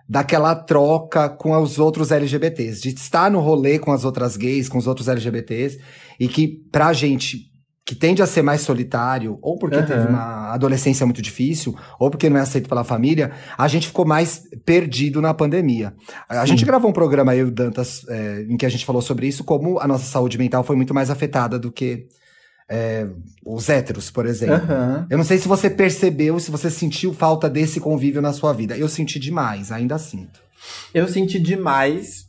daquela troca com os outros LGBTs, de estar no rolê com as outras gays, com os outros LGBTs, e que pra gente que tende a ser mais solitário, ou porque Aham. teve uma adolescência muito difícil, ou porque não é aceito pela família, a gente ficou mais perdido na pandemia. A gente gravou um programa, eu e o Dantas, é, em que a gente falou sobre isso, como a nossa saúde mental foi muito mais afetada do que é, os héteros, por exemplo. Aham. Eu não sei se você percebeu, se você sentiu falta desse convívio na sua vida. Eu senti demais, ainda sinto. Eu senti demais,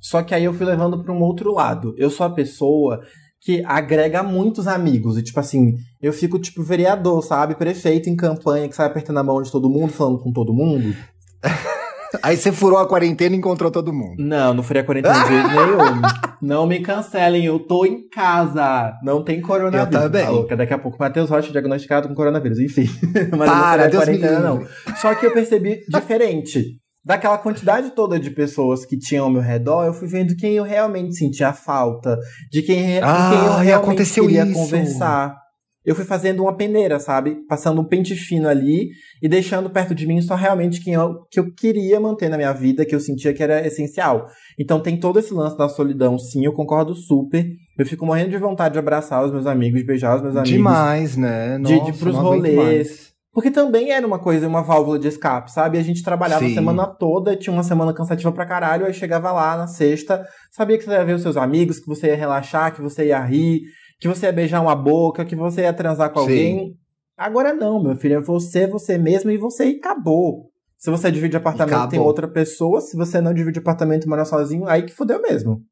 só que aí eu fui levando pra um outro lado. Eu sou a pessoa que agrega muitos amigos. E, tipo assim, eu fico, tipo, vereador, sabe? Prefeito em campanha, que sai apertando a mão de todo mundo, falando com todo mundo. Aí você furou a quarentena e encontrou todo mundo. Não, não faria quarentena de jeito nenhum. Não me cancelem, eu tô em casa. Não tem coronavírus. Eu também. Tá louca, daqui a pouco, Matheus Rocha diagnosticado com coronavírus. Enfim. Mas Para, não Deus faria me quarentena, não. Só que eu percebi diferente. Daquela quantidade toda de pessoas que tinham ao meu redor, eu fui vendo quem eu realmente sentia falta, de quem, Ah, quem eu e realmente aconteceu queria isso. conversar. Eu fui fazendo uma peneira, sabe? Passando um pente fino ali e deixando perto de mim só realmente quem eu, que eu queria manter na minha vida, que eu sentia que era essencial. Então tem todo esse lance da solidão, sim, eu concordo super. Eu fico morrendo de vontade de abraçar os meus amigos, de beijar os meus amigos. Demais, né? De, Nossa, de ir pros rolês. mais. Porque também era uma coisa, uma válvula de escape, sabe? A gente trabalhava Sim. a semana toda, tinha uma semana cansativa pra caralho, aí chegava lá na sexta, sabia que você ia ver os seus amigos, que você ia relaxar, que você ia rir, que você ia beijar uma boca, que você ia transar com Sim. alguém. Agora não, meu filho, é você, você mesmo e você e acabou. Se você divide apartamento acabou. tem outra pessoa, se você não divide apartamento e mora sozinho, aí que fudeu mesmo.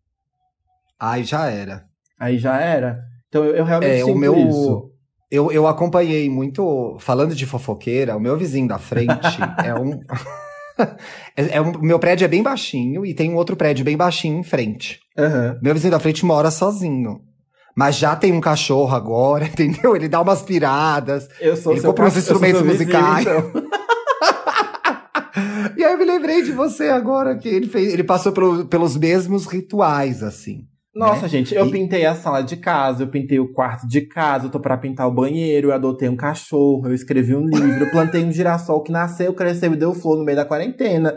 Ai, já era. Aí já era. Então eu, eu realmente É, sinto o meu. isso. Eu, eu acompanhei muito. Falando de fofoqueira, o meu vizinho da frente é um. é, é um- meu prédio é bem baixinho e tem um outro prédio bem baixinho em frente. Aham. Meu vizinho da frente mora sozinho. Mas já tem um cachorro agora, entendeu? Ele dá umas piradas. Eu sou Ele compra uns instrumentos seu vizinho, musicais. então. E aí eu me lembrei de você agora, que ele fez. Ele passou pelo- pelos mesmos rituais, assim. Nossa, né? gente, eu E- pintei a sala de casa, eu pintei o quarto de casa, eu tô pra pintar o banheiro, eu adotei um cachorro, eu escrevi um livro, eu plantei um girassol que nasceu, cresceu e deu flor no meio da quarentena.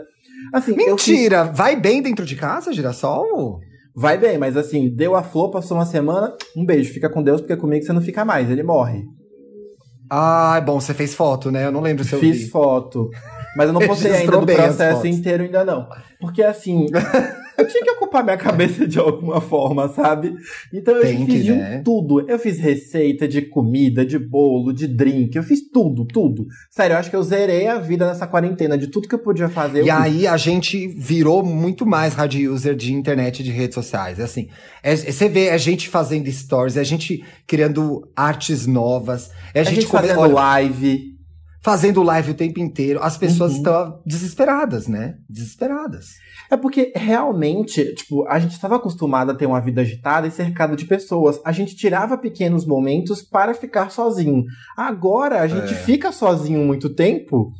Assim, eu fiz- Mentira! Vai bem dentro de casa, girassol? Vai bem, mas assim, deu a flor, passou uma semana, um beijo, fica com Deus, porque comigo você não fica mais, ele morre. Ah, bom, você fez foto, né? Eu não lembro se eu Fiz vi. foto. Mas eu não postei ainda do processo inteiro, ainda não. Porque assim, eu tinha que ocupar minha cabeça de alguma forma, sabe? Então eu fiz que, né? tudo. Eu fiz receita de comida, de bolo, de drink. Eu fiz tudo, tudo. Sério, eu acho que eu zerei a vida nessa quarentena. De tudo que eu podia fazer, eu E fiz. aí a gente virou muito mais rádio user de internet e de redes sociais. É Assim, é- você vê a gente fazendo stories, é a gente criando artes novas, é a, a gente, gente come- fazendo olha, live. Fazendo live o tempo inteiro. As pessoas Uhum. estão desesperadas, né? Desesperadas. É porque realmente, tipo, a gente estava acostumado a ter uma vida agitada e cercado de pessoas. A gente tirava pequenos momentos para ficar sozinho. Agora a gente É. fica sozinho muito tempo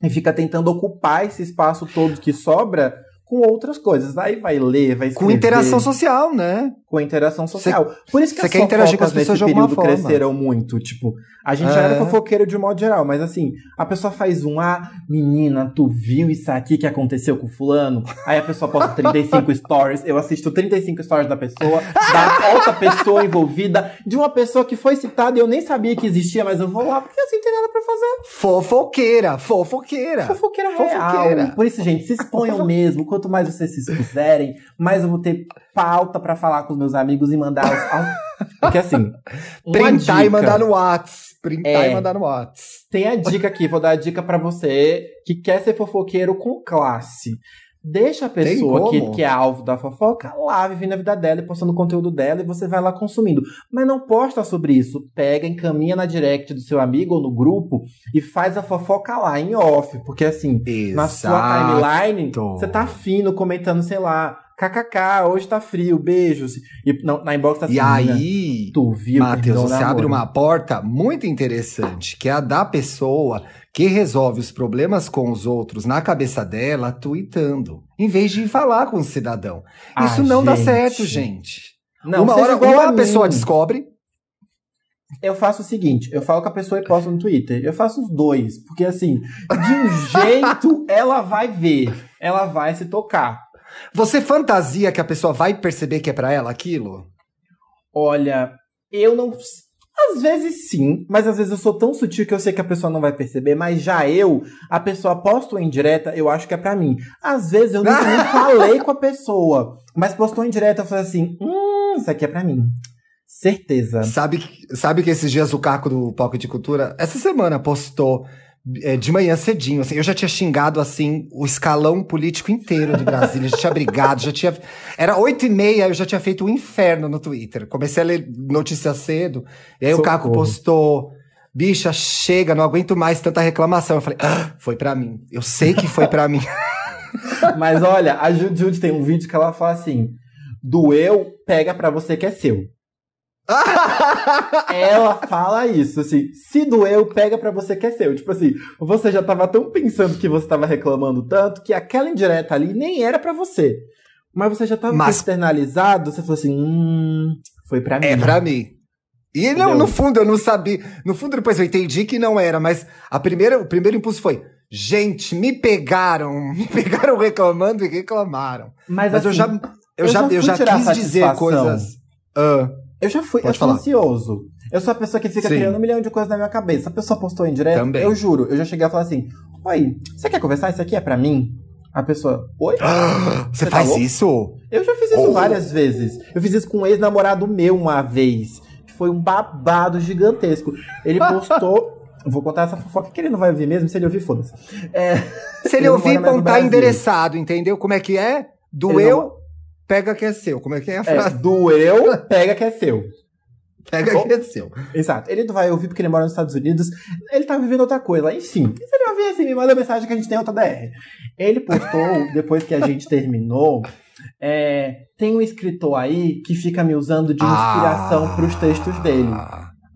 e fica tentando ocupar esse espaço todo que sobra com outras coisas. Aí vai ler, vai escrever. Com interação social, né? Com interação social. Cê, Por isso que as quer interagir com as pessoas nesse período cresceram muito. Tipo, a gente é. já era fofoqueiro de modo geral, mas assim, a pessoa faz um, ah, menina, tu viu isso aqui que aconteceu com fulano? Aí a pessoa posta 35 stories, eu assisto 35 stories da pessoa, da outra pessoa envolvida, de uma pessoa que foi citada e eu nem sabia que existia, mas eu vou lá porque assim tem nada pra fazer. Fofoqueira, fofoqueira. Fofoqueira real. Fofoqueira. Por isso, gente, se exponham mesmo. Quanto mais vocês se expuserem, mais eu vou ter pauta para falar com os meus amigos e mandar os. Porque assim. Printar dica... e mandar no Whats. Printar é, e mandar no Whats. Tem a dica aqui, vou dar a dica para você que quer ser fofoqueiro com classe. Deixa a pessoa que, que é alvo da fofoca lá vivendo a vida dela e postando o conteúdo dela e você vai lá consumindo. Mas não posta sobre isso. Pega, encaminha na direct do seu amigo ou no grupo e faz a fofoca lá em off. Porque assim, Exato. na sua timeline, você tá fino comentando, sei lá, kkk, hoje tá frio, beijos. E na, na inbox tá assim, E aí, tu viu, Matheus, você abre uma porta muito interessante, que é a da pessoa que resolve os problemas com os outros na cabeça dela, tweetando, em vez de falar com o cidadão. Ah, Isso não gente. dá certo, gente. Não, uma hora ou a, a pessoa descobre. Eu faço o seguinte, eu falo com a pessoa e posto no Twitter. Eu faço os dois, porque assim, de um jeito ela vai ver, ela vai se tocar. Você fantasia que a pessoa vai perceber que é para ela aquilo? Olha, eu não às vezes sim, mas às vezes eu sou tão sutil que eu sei que a pessoa não vai perceber, mas já eu, a pessoa postou em direta, eu acho que é para mim. Às vezes eu nunca nem falei com a pessoa, mas postou em direta, eu falei assim, hum, isso aqui é para mim. Certeza. Sabe, sabe que esses dias o Caco do Palco de Cultura, essa semana postou é, de manhã cedinho, assim, eu já tinha xingado, assim, o escalão político inteiro de Brasília, já tinha brigado, já tinha... Era oito e meia, eu já tinha feito um inferno no Twitter. Comecei a ler notícia cedo, e aí Socorro. o Caco postou... Bicha, chega, não aguento mais tanta reclamação. Eu falei, ah, foi para mim. Eu sei que foi para mim. Mas olha, a Jude tem um vídeo que ela fala assim: doeu, pega pra você que é seu. ela fala isso, assim, se doeu, pega pra você que é seu. Tipo assim, você já tava tão pensando que você tava reclamando tanto que aquela indireta ali nem era para você. Mas você já tava Mas... externalizado, você falou assim, hum, foi pra mim. É pra mim. E não, no fundo eu não sabia. No fundo depois eu entendi que não era, mas a primeira, o primeiro impulso foi: gente, me pegaram, me pegaram reclamando e reclamaram. Mas, mas assim, eu já, eu, eu já, eu já quis dizer coisas. Uh, eu já fui, Pode eu sou ansioso. Eu sou a pessoa que fica Sim. criando um milhão de coisas na minha cabeça. A pessoa postou em direto, Também. eu juro, eu já cheguei a falar assim: Oi, você quer conversar? Isso aqui é pra mim? A pessoa, oi? você, você faz tá isso? Eu já fiz isso oh. várias vezes. Eu fiz isso com um ex-namorado meu uma vez. Que foi um babado gigantesco. Ele postou. Vou contar essa fofoca que ele não vai ouvir mesmo, se ele ouvir, foda-se. É, se ele, ele ouvir, não tá endereçado, entendeu? Como é que é? Doeu, pega que é seu. Como é que é a é, frase? É, doeu, pega que é seu. Pega que é seu. Exato. Ele vai ouvir porque ele mora nos Estados Unidos. Ele tá vivendo outra coisa. Enfim, se ele ouvir assim, me manda mensagem que a gente tem outra DR. Ele postou, depois que a gente terminou, é, tem um escritor aí que fica me usando de inspiração ah, pros textos dele.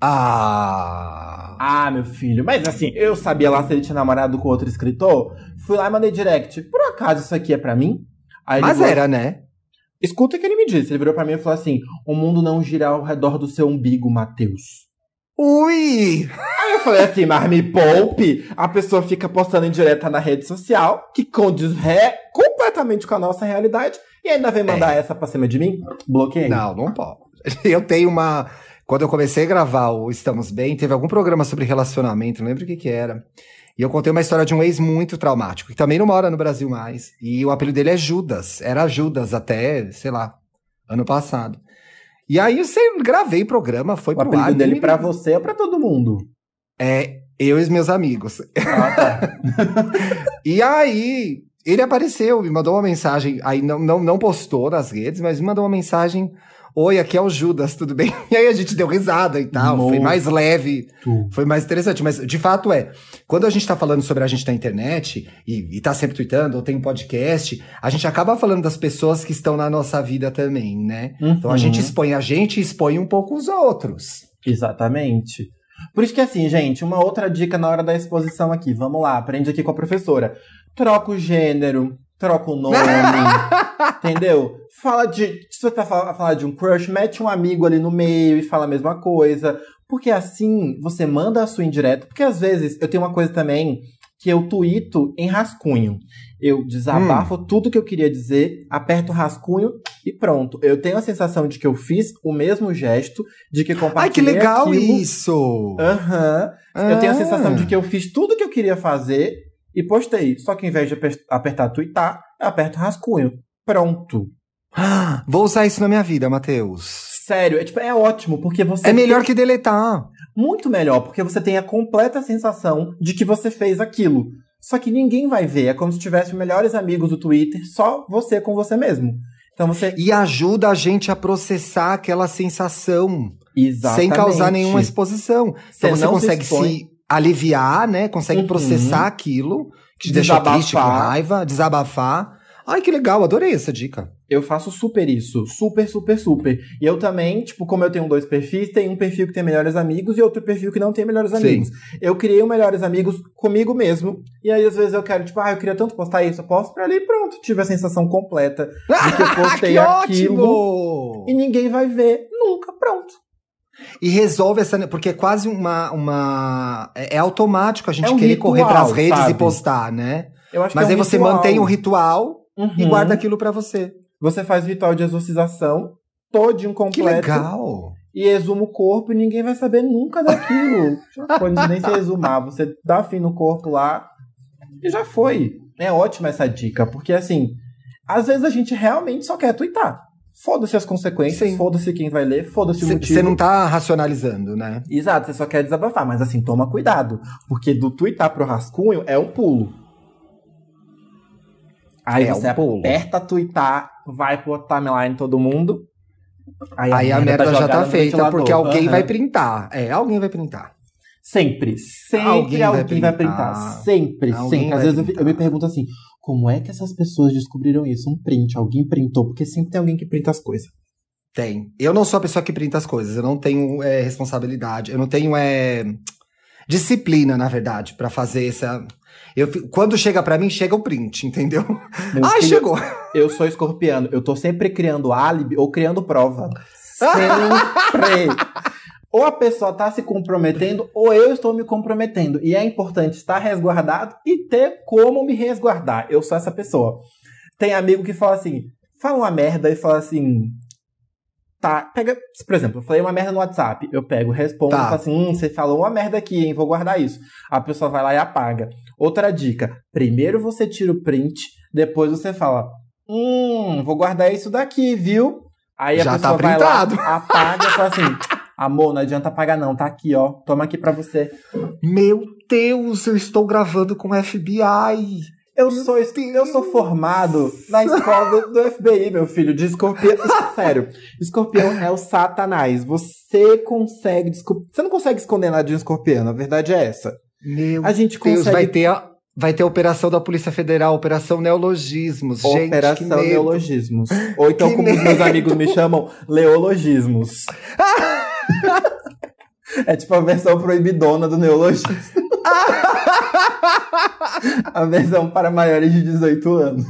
Ah. Ah, meu filho. Mas assim, eu sabia lá se ele tinha namorado com outro escritor. Fui lá e mandei direct. Por acaso isso aqui é para mim? Mas era, né? Escuta o que ele me disse. Ele virou para mim e falou assim: O mundo não gira ao redor do seu umbigo, Matheus. Ui! Aí eu falei assim, mas me poupe. A pessoa fica postando em direta na rede social, que condiz ré completamente com a nossa realidade, e ainda vem mandar é. essa pra cima de mim? Bloqueei. Não, não pode. Eu tenho uma. Quando eu comecei a gravar o Estamos Bem, teve algum programa sobre relacionamento, não lembro o que que era. E eu contei uma história de um ex muito traumático, que também não mora no Brasil mais. E o apelido dele é Judas. Era Judas até, sei lá, ano passado. E aí eu gravei programa, foi o pro apelido ar. dele me... pra você ou pra todo mundo? É, eu e os meus amigos. Ah, tá. e aí, ele apareceu, me mandou uma mensagem, aí não, não, não postou nas redes, mas me mandou uma mensagem Oi, aqui é o Judas, tudo bem? E aí a gente deu risada e tal, Muito. foi mais leve, foi mais interessante. Mas de fato é, quando a gente tá falando sobre a gente na internet e, e tá sempre tweetando ou tem um podcast, a gente acaba falando das pessoas que estão na nossa vida também, né? Uhum. Então a gente expõe a gente e expõe um pouco os outros. Exatamente. Por isso que assim, gente, uma outra dica na hora da exposição aqui. Vamos lá, aprende aqui com a professora. Troca o gênero, troca o nome, entendeu? Fala de. Se você tá falando fala de um crush, mete um amigo ali no meio e fala a mesma coisa. Porque assim você manda a sua indireta. Porque às vezes eu tenho uma coisa também que eu tuito em rascunho. Eu desabafo hum. tudo que eu queria dizer, aperto o rascunho e pronto. Eu tenho a sensação de que eu fiz o mesmo gesto, de que compartilhei Ai, que legal aquilo. isso! Aham. Uhum. Ah. Eu tenho a sensação de que eu fiz tudo que eu queria fazer e postei. Só que ao invés de apertar twittar, eu aperto rascunho. Pronto. Vou usar isso na minha vida, Matheus. Sério, é, tipo, é ótimo, porque você. É melhor tem... que deletar. Muito melhor, porque você tem a completa sensação de que você fez aquilo. Só que ninguém vai ver. É como se tivesse melhores amigos do Twitter, só você com você mesmo. Então você. E ajuda a gente a processar aquela sensação. Exatamente. Sem causar nenhuma exposição. Então você, consegue se, se, aliviar, né? Consegue uhum. processar aquilo que te deixou triste, com raiva, desabafar. Ai, que legal, adorei essa dica. Eu faço super isso. Super, super, super. E eu também, tipo, como eu tenho dois perfis, tem um perfil que tem melhores amigos e outro perfil que não tem melhores amigos. Sim. Eu criei o um melhores amigos comigo mesmo. E aí, às vezes, eu quero, tipo, ah, eu queria tanto postar isso, eu posto pra ali e pronto. Tive a sensação completa de que eu postei que aquilo. Ótimo! E ninguém vai ver nunca, pronto. E resolve essa. Porque é quase uma. uma é, é automático a gente é um querer ritual, correr pras redes sabe? e postar, né? Mas é um aí ritual. você mantém o ritual uhum. e guarda aquilo para você. Você faz o ritual de exorcização todinho completo. Que legal! E exuma o corpo e ninguém vai saber nunca daquilo. já foi, nem se exumar. Você dá fim no corpo lá e já foi. É ótima essa dica, porque assim, às vezes a gente realmente só quer twittar. Foda-se as consequências, foda-se quem vai ler, foda-se o motivo. Você não tá racionalizando, né? Exato, você só quer desabafar, mas assim, toma cuidado. Porque do twittar pro rascunho é um pulo. Aí é você um pulo. aperta twittar, vai pro timeline todo mundo. Aí, aí a, merda, tá já tá feita, porque alguém uhum. vai printar. É, alguém vai printar. Sempre, sempre alguém, alguém vai, printar. vai printar. Sempre, alguém sempre. Às vezes eu, eu, me pergunto assim, como é que essas pessoas descobriram isso? Um print, alguém printou, porque sempre tem alguém que printa as coisas. Tem. Eu não sou a pessoa que printa as coisas, eu não tenho é, responsabilidade, eu não tenho é, disciplina, na verdade, para fazer essa. Eu, quando chega para mim, chega o print, entendeu? Ai, chegou. Eu sou escorpiano. Eu tô sempre criando álibi ou criando prova. Sempre. ou a pessoa tá se comprometendo, ou eu estou me comprometendo. E é importante estar resguardado e ter como me resguardar. Eu sou essa pessoa. Tem amigo que fala assim, fala uma merda e fala assim, Tá, pega, por exemplo, eu falei uma merda no WhatsApp, eu pego, respondo, tá. falo assim, hum, você falou uma merda aqui, hein, vou guardar isso. A pessoa vai lá e apaga. Outra dica, primeiro você tira o print, depois você fala, hum, vou guardar isso daqui, viu? Aí a Já pessoa tá vai lá, apaga e fala assim, amor, não adianta apagar não, tá aqui, ó, toma aqui pra você. Meu Deus, eu estou gravando com o FBI. Eu sou, eu sou formado na escola do, do FBI, meu filho, de escorpião. Sério, escorpião é o satanás. Você consegue. Você não consegue esconder nada de um escorpião, a verdade é essa. Meu a gente Deus, consegue... vai ter a, Vai ter a operação da Polícia Federal, Operação Neologismos. Operação Gente, Neologismos. Ou então, que como medo. meus amigos me chamam, Leologismos. é tipo a versão proibidona do neologismo. a versão para maiores de 18 anos.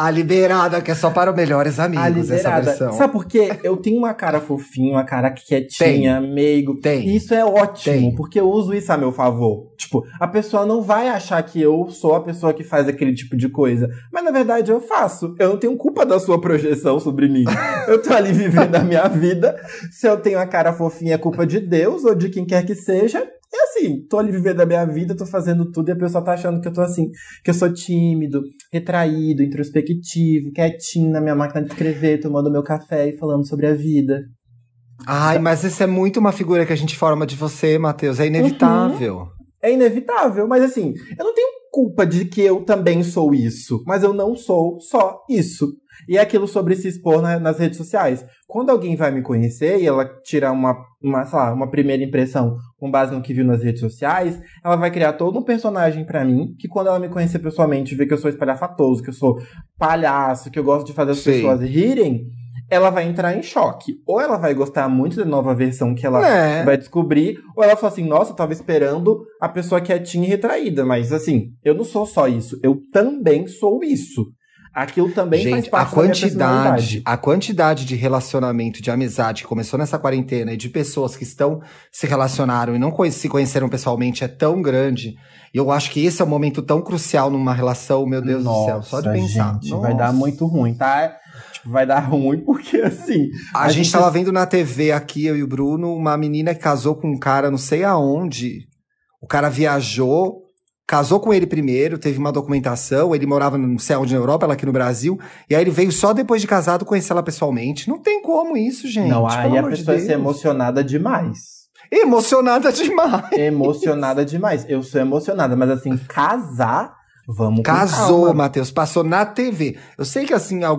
A liberada, que é só para os melhores amigos, a liberada. essa versão. Sabe por quê? Eu tenho uma cara fofinha, uma cara quietinha, tem. meigo. Tem. E isso é ótimo, tem. porque eu uso isso a meu favor. Tipo, a pessoa não vai achar que eu sou a pessoa que faz aquele tipo de coisa. Mas na verdade eu faço. Eu não tenho culpa da sua projeção sobre mim. eu tô ali vivendo a minha vida. Se eu tenho a cara fofinha, é culpa de Deus ou de quem quer que seja. É assim, tô ali vivendo a minha vida, tô fazendo tudo e a pessoa tá achando que eu tô assim, que eu sou tímido, retraído, introspectivo, quietinho na minha máquina de escrever, tomando meu café e falando sobre a vida. Ai, mas isso é muito uma figura que a gente forma de você, Matheus. É inevitável. Uhum. É inevitável, mas assim, eu não tenho culpa de que eu também sou isso, mas eu não sou só isso. E é aquilo sobre se expor na, nas redes sociais. Quando alguém vai me conhecer e ela tira uma, uma, sei lá, uma primeira impressão com base no que viu nas redes sociais, ela vai criar todo um personagem para mim, que quando ela me conhecer pessoalmente, ver que eu sou espalhafatoso, que eu sou palhaço, que eu gosto de fazer as Sim. pessoas rirem, ela vai entrar em choque. Ou ela vai gostar muito da nova versão que ela É. vai descobrir, ou ela fala assim, nossa, eu tava esperando a pessoa quietinha e retraída. Mas assim, eu não sou só isso, eu também sou isso. Aquilo também faz Gente, a parte da minha quantidade, a quantidade de relacionamento, de amizade que começou nessa quarentena e de pessoas que estão se relacionaram e não conhe- se conheceram pessoalmente é tão grande. E eu acho que esse é um momento tão crucial numa relação, meu Deus do céu, só de Nossa, pensar. Gente, vai dar Nossa. muito ruim, tá? Tipo, vai dar ruim porque assim. A, A gente gente- tava vendo na TV aqui, eu e o Bruno, uma menina que casou com um cara não sei aonde. O cara viajou, casou com ele primeiro, teve uma documentação, ele morava não sei onde na Europa, ela aqui no Brasil, e aí ele veio só depois de casado conhecer ela pessoalmente. Não tem como isso, gente. não, aí a de pessoa ia ser emocionada demais. Emocionada demais. Emocionada demais. Eu sou emocionada, mas assim, casar, vamos Casou. Matheus, passou na TV. Eu sei que assim, a,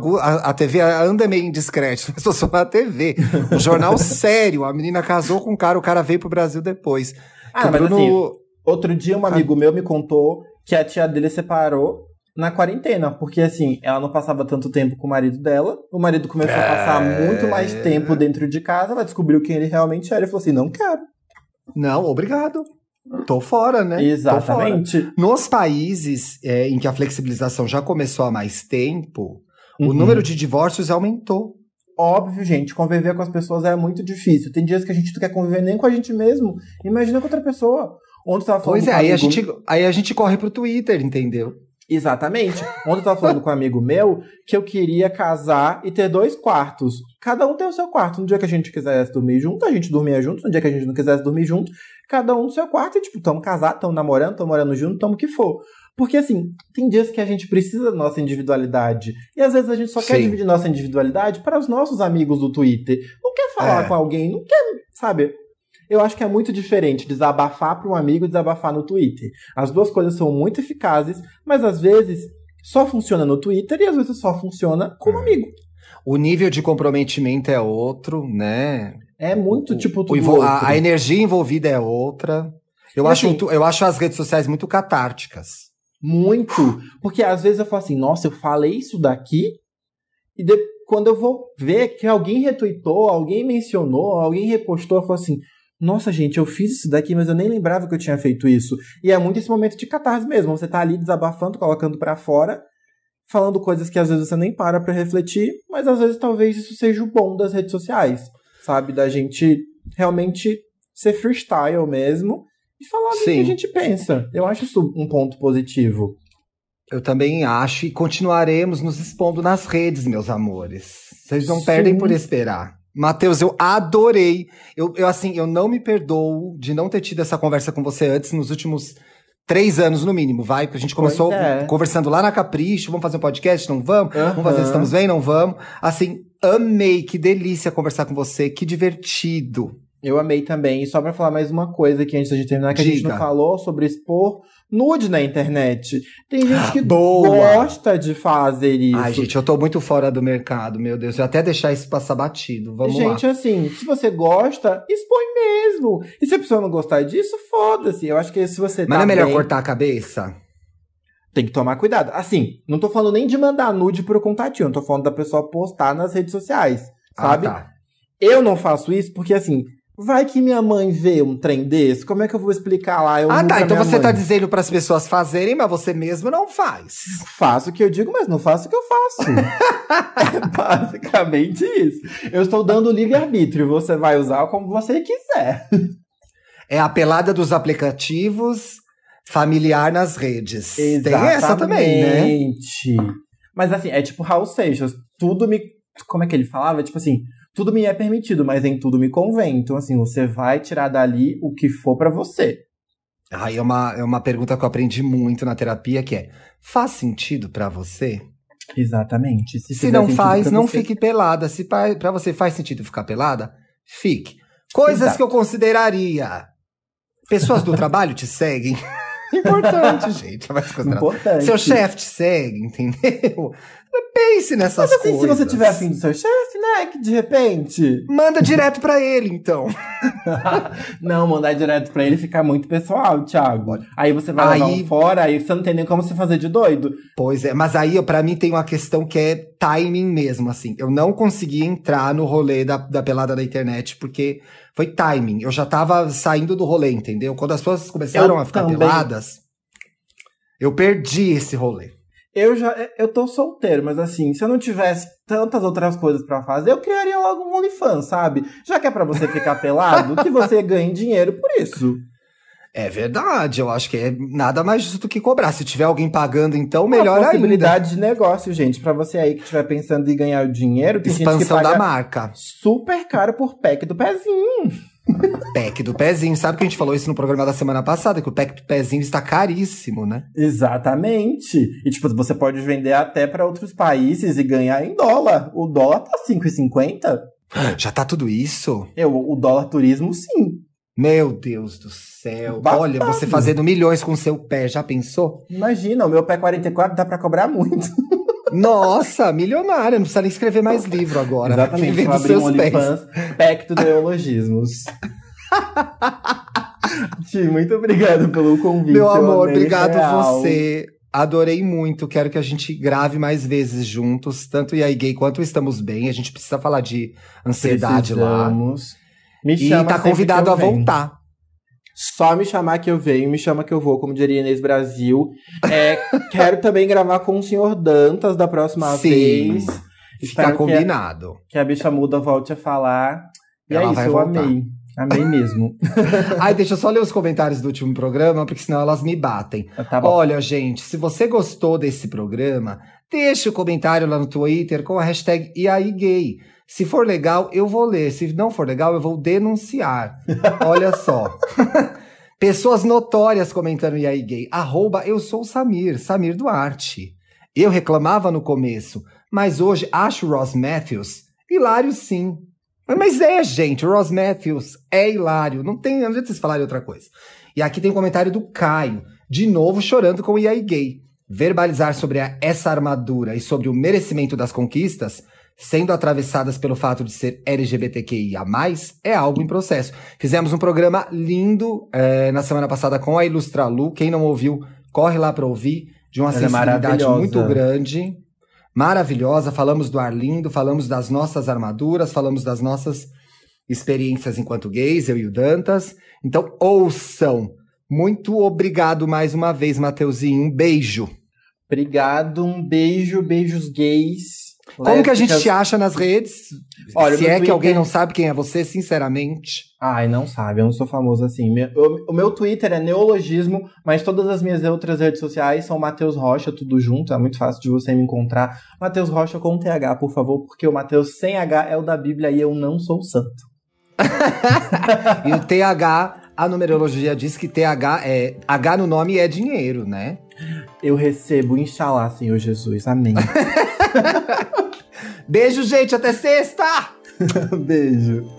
a TV anda meio indiscreto, mas passou na TV. Um jornal sério. A menina casou com um cara, o cara veio pro Brasil depois. Ah, o mas Bruno- assim, Outro dia, um amigo meu me contou que a tia dele separou na quarentena, porque assim, ela não passava tanto tempo com o marido dela, o marido começou a passar É. muito mais tempo dentro de casa, ela descobriu quem ele realmente era e falou assim: não quero. Não, obrigado. Tô fora, né? Tô fora. Exatamente. Nos países é, em que a flexibilização já começou há mais tempo, o Uhum. número de divórcios aumentou. Óbvio, gente, conviver com as pessoas é muito difícil. Tem dias que a gente não quer conviver nem com a gente mesmo. Imagina com outra pessoa. Ontem eu tava falando Pois é, com aí a, amigo- gente, aí a gente corre pro Twitter, entendeu? Exatamente. Ontem eu tava falando com um amigo meu que eu queria casar e ter dois quartos. Cada um tem o seu quarto. No dia que a gente quisesse dormir junto, a gente dormia junto. No dia que a gente não quisesse dormir junto, cada um no seu quarto. E, tipo, tamo casados, tamo namorando, tamo morando junto, tamo o que for. Porque, assim, tem dias que a gente precisa da nossa individualidade. E às vezes a gente só quer Sim. dividir nossa individualidade para os nossos amigos do Twitter. Não quer falar É. com alguém, não quer, sabe? Eu acho que é muito diferente desabafar para um amigo e desabafar no Twitter. As duas coisas são muito eficazes, mas às vezes só funciona no Twitter e às vezes só funciona com um amigo. O nível de comprometimento é outro, né? É muito O- tipo tudo a, a energia envolvida é outra. Eu E acho, assim- eu acho as redes sociais muito catárticas. Muito. Porque às vezes eu falo assim, nossa, eu falei isso daqui, e de- quando eu vou ver que alguém retweetou, alguém mencionou, alguém repostou, eu falo assim, nossa, gente, eu fiz isso daqui, mas eu nem lembrava que eu tinha feito isso. E é muito esse momento de catarse mesmo. Você tá ali desabafando, colocando pra fora, falando coisas que às vezes você nem para pra refletir, mas às vezes talvez isso seja o bom das redes sociais, sabe? Da gente realmente ser freestyle mesmo e falar o que a gente pensa. Eu acho isso um ponto positivo. Eu também acho e continuaremos nos expondo nas redes, meus amores. Vocês não Sim. perdem por esperar. Matheus, eu adorei. Eu, eu, assim, eu não me perdoo de não ter tido essa conversa com você antes nos últimos três anos, no mínimo, vai? Porque a gente começou é. conversando lá na Capricho, vamos fazer um podcast? Não vamos? Vamos fazer. Estamos Bem? Não vamos? Assim, amei, que delícia conversar com você, que divertido. Eu amei também. E só pra falar mais uma coisa aqui antes de terminar, que a gente Diga. não falou sobre expor nude na internet. Tem gente que Boa. gosta de fazer isso. Ai, gente, eu tô muito fora do mercado, meu Deus. Eu até deixar isso passar batido. Vamos gente, lá. assim, se você gosta, expõe mesmo. E se a pessoa não gostar disso, foda-se. Eu acho que se você Mas tá não é melhor bem, cortar a cabeça? tem que tomar cuidado. Assim, não tô falando nem de mandar nude pro contatinho, eu tô falando da pessoa postar nas redes sociais, sabe? Ah, tá. Eu não faço isso porque, assim, vai que minha mãe vê um trem desse, como é que eu vou explicar lá? Eu Ah, tá. Então você tá mãe? dizendo para as pessoas fazerem, mas você mesmo não faz. Faço o que eu digo, mas não faço o que eu faço. é basicamente isso. Eu estou dando livre-arbítrio. Você vai usar como você quiser. É a pelada dos aplicativos familiar nas redes. Tem essa também, né? Exatamente. Mas assim, é tipo Raul Seixas. Tudo me. Como é que ele falava? Tipo assim, tudo me é permitido, mas em tudo me convém. Então, assim, você vai tirar dali o que for pra você. Aí é uma, é uma pergunta que eu aprendi muito na terapia, que é: faz sentido pra você? Exatamente. Se fizer não faz, não você- fique pelada. Se pa- pra você faz sentido ficar pelada, fique. Coisas Exato. que eu consideraria. Pessoas do trabalho te seguem. Importante, gente. Se considerar. Importante. Seu chefe te segue, entendeu? Pense nessas Mas assim, se coisas. você tiver afim do seu chefe, né? Que de repente. Manda direto pra ele, então. não, mandar direto pra ele fica muito pessoal, Thiago. Aí você vai levar Aí- um fora, aí você não tem nem como se fazer de doido. Pois é, mas aí, ó, pra mim, tem uma questão que é timing mesmo, assim. Eu não consegui entrar no rolê da, da pelada da internet, porque foi timing. Eu já tava saindo do rolê, entendeu? Quando as pessoas começaram Eu a ficar também. peladas, eu perdi esse rolê. Eu já, eu tô solteiro, mas assim, se eu não tivesse tantas outras coisas pra fazer, eu criaria logo um OnlyFans, sabe? Já que é pra você ficar pelado, que você ganhe dinheiro por isso. É verdade, eu acho que é nada mais justo que cobrar. Se tiver alguém pagando, então, melhor Uma ainda. possibilidade de negócio, gente. Pra você aí que estiver pensando em ganhar o dinheiro, tem Expansão da marca. super caro por pack do pezinho. Pack do pezinho. Sabe que a gente falou isso no programa da semana passada? Que o pack do pezinho está caríssimo, né? Exatamente. E tipo, você pode vender até pra outros países e ganhar em dólar. O dólar tá 5,50. Já tá tudo isso? Eu, o dólar turismo, sim. Meu Deus do céu. Babado. Olha, você fazendo milhões com seu pé, já pensou? Imagina, o meu pé 44 dá pra cobrar muito. Nossa, milionária, não precisa nem escrever mais livro agora. Exatamente, Vivendo vou abrir um. OnlyFans Pacto de Neologismos. Ti, muito obrigado pelo convite. Meu eu amor, obrigado real. você. Adorei muito. Quero que a gente grave mais vezes juntos, tanto e aí gay quanto estamos bem. A gente precisa falar de ansiedade lá. Me E chama tá sempre convidado a venho. voltar. Só me chamar que eu venho, me chama que eu vou, como diria Inês Brasil. É, quero também gravar com o senhor Dantas da próxima Sim. vez. Fica Espero que a, combinado. que a bicha muda volte a falar. E Ela é isso, vai eu voltar. amei. Amei mesmo. Ai, deixa eu só ler os comentários do último programa, porque senão elas me batem. tá bom. Olha, gente, se você gostou desse programa, deixa o comentário lá no Twitter com a hashtag #IAIGay. Se for legal, eu vou ler. Se não for legal, eu vou denunciar. Olha só. Pessoas notórias comentando e aí gay. Arroba eu sou o Samir, Samir Duarte. Eu reclamava no começo, mas hoje acho Ross Matthews hilário sim. Mas é, gente, Ross Matthews é hilário. Não tem, não adianta vocês falarem outra coisa. E aqui tem um comentário do Caio, de novo chorando com o IAI gay. Verbalizar sobre a- essa armadura e sobre o merecimento das conquistas, sendo atravessadas pelo fato de ser LGBTQIA+, é algo em processo. Fizemos um programa lindo eh, na semana passada com a Ilustralu. Quem não ouviu, corre lá para ouvir. De uma Ela é sensibilidade maravilhosa. muito grande. Maravilhosa. Falamos do Arlindo, falamos das nossas armaduras, falamos das nossas experiências enquanto gays, eu e o Dantas. Então, ouçam. Muito obrigado mais uma vez, Mateuzinho. Um beijo. Obrigado, um beijo, beijos gays. Como que a gente te acha nas redes? Olha, Se é que Twitter- alguém não sabe quem é você, sinceramente. Ai, não sabe, eu não sou famoso assim. Meu- eu- o meu Twitter é neologismo, mas todas as minhas outras redes sociais são Matheus Rocha, tudo junto, é muito fácil de você me encontrar. Matheus Rocha com TH, por favor, porque o Matheus sem H é o da Bíblia e eu não sou santo. E o TH, a numerologia diz que TH é. H no nome é dinheiro, né? Eu recebo, inshallah, Senhor Jesus. Amém. Beijo, gente. Até sexta! Beijo.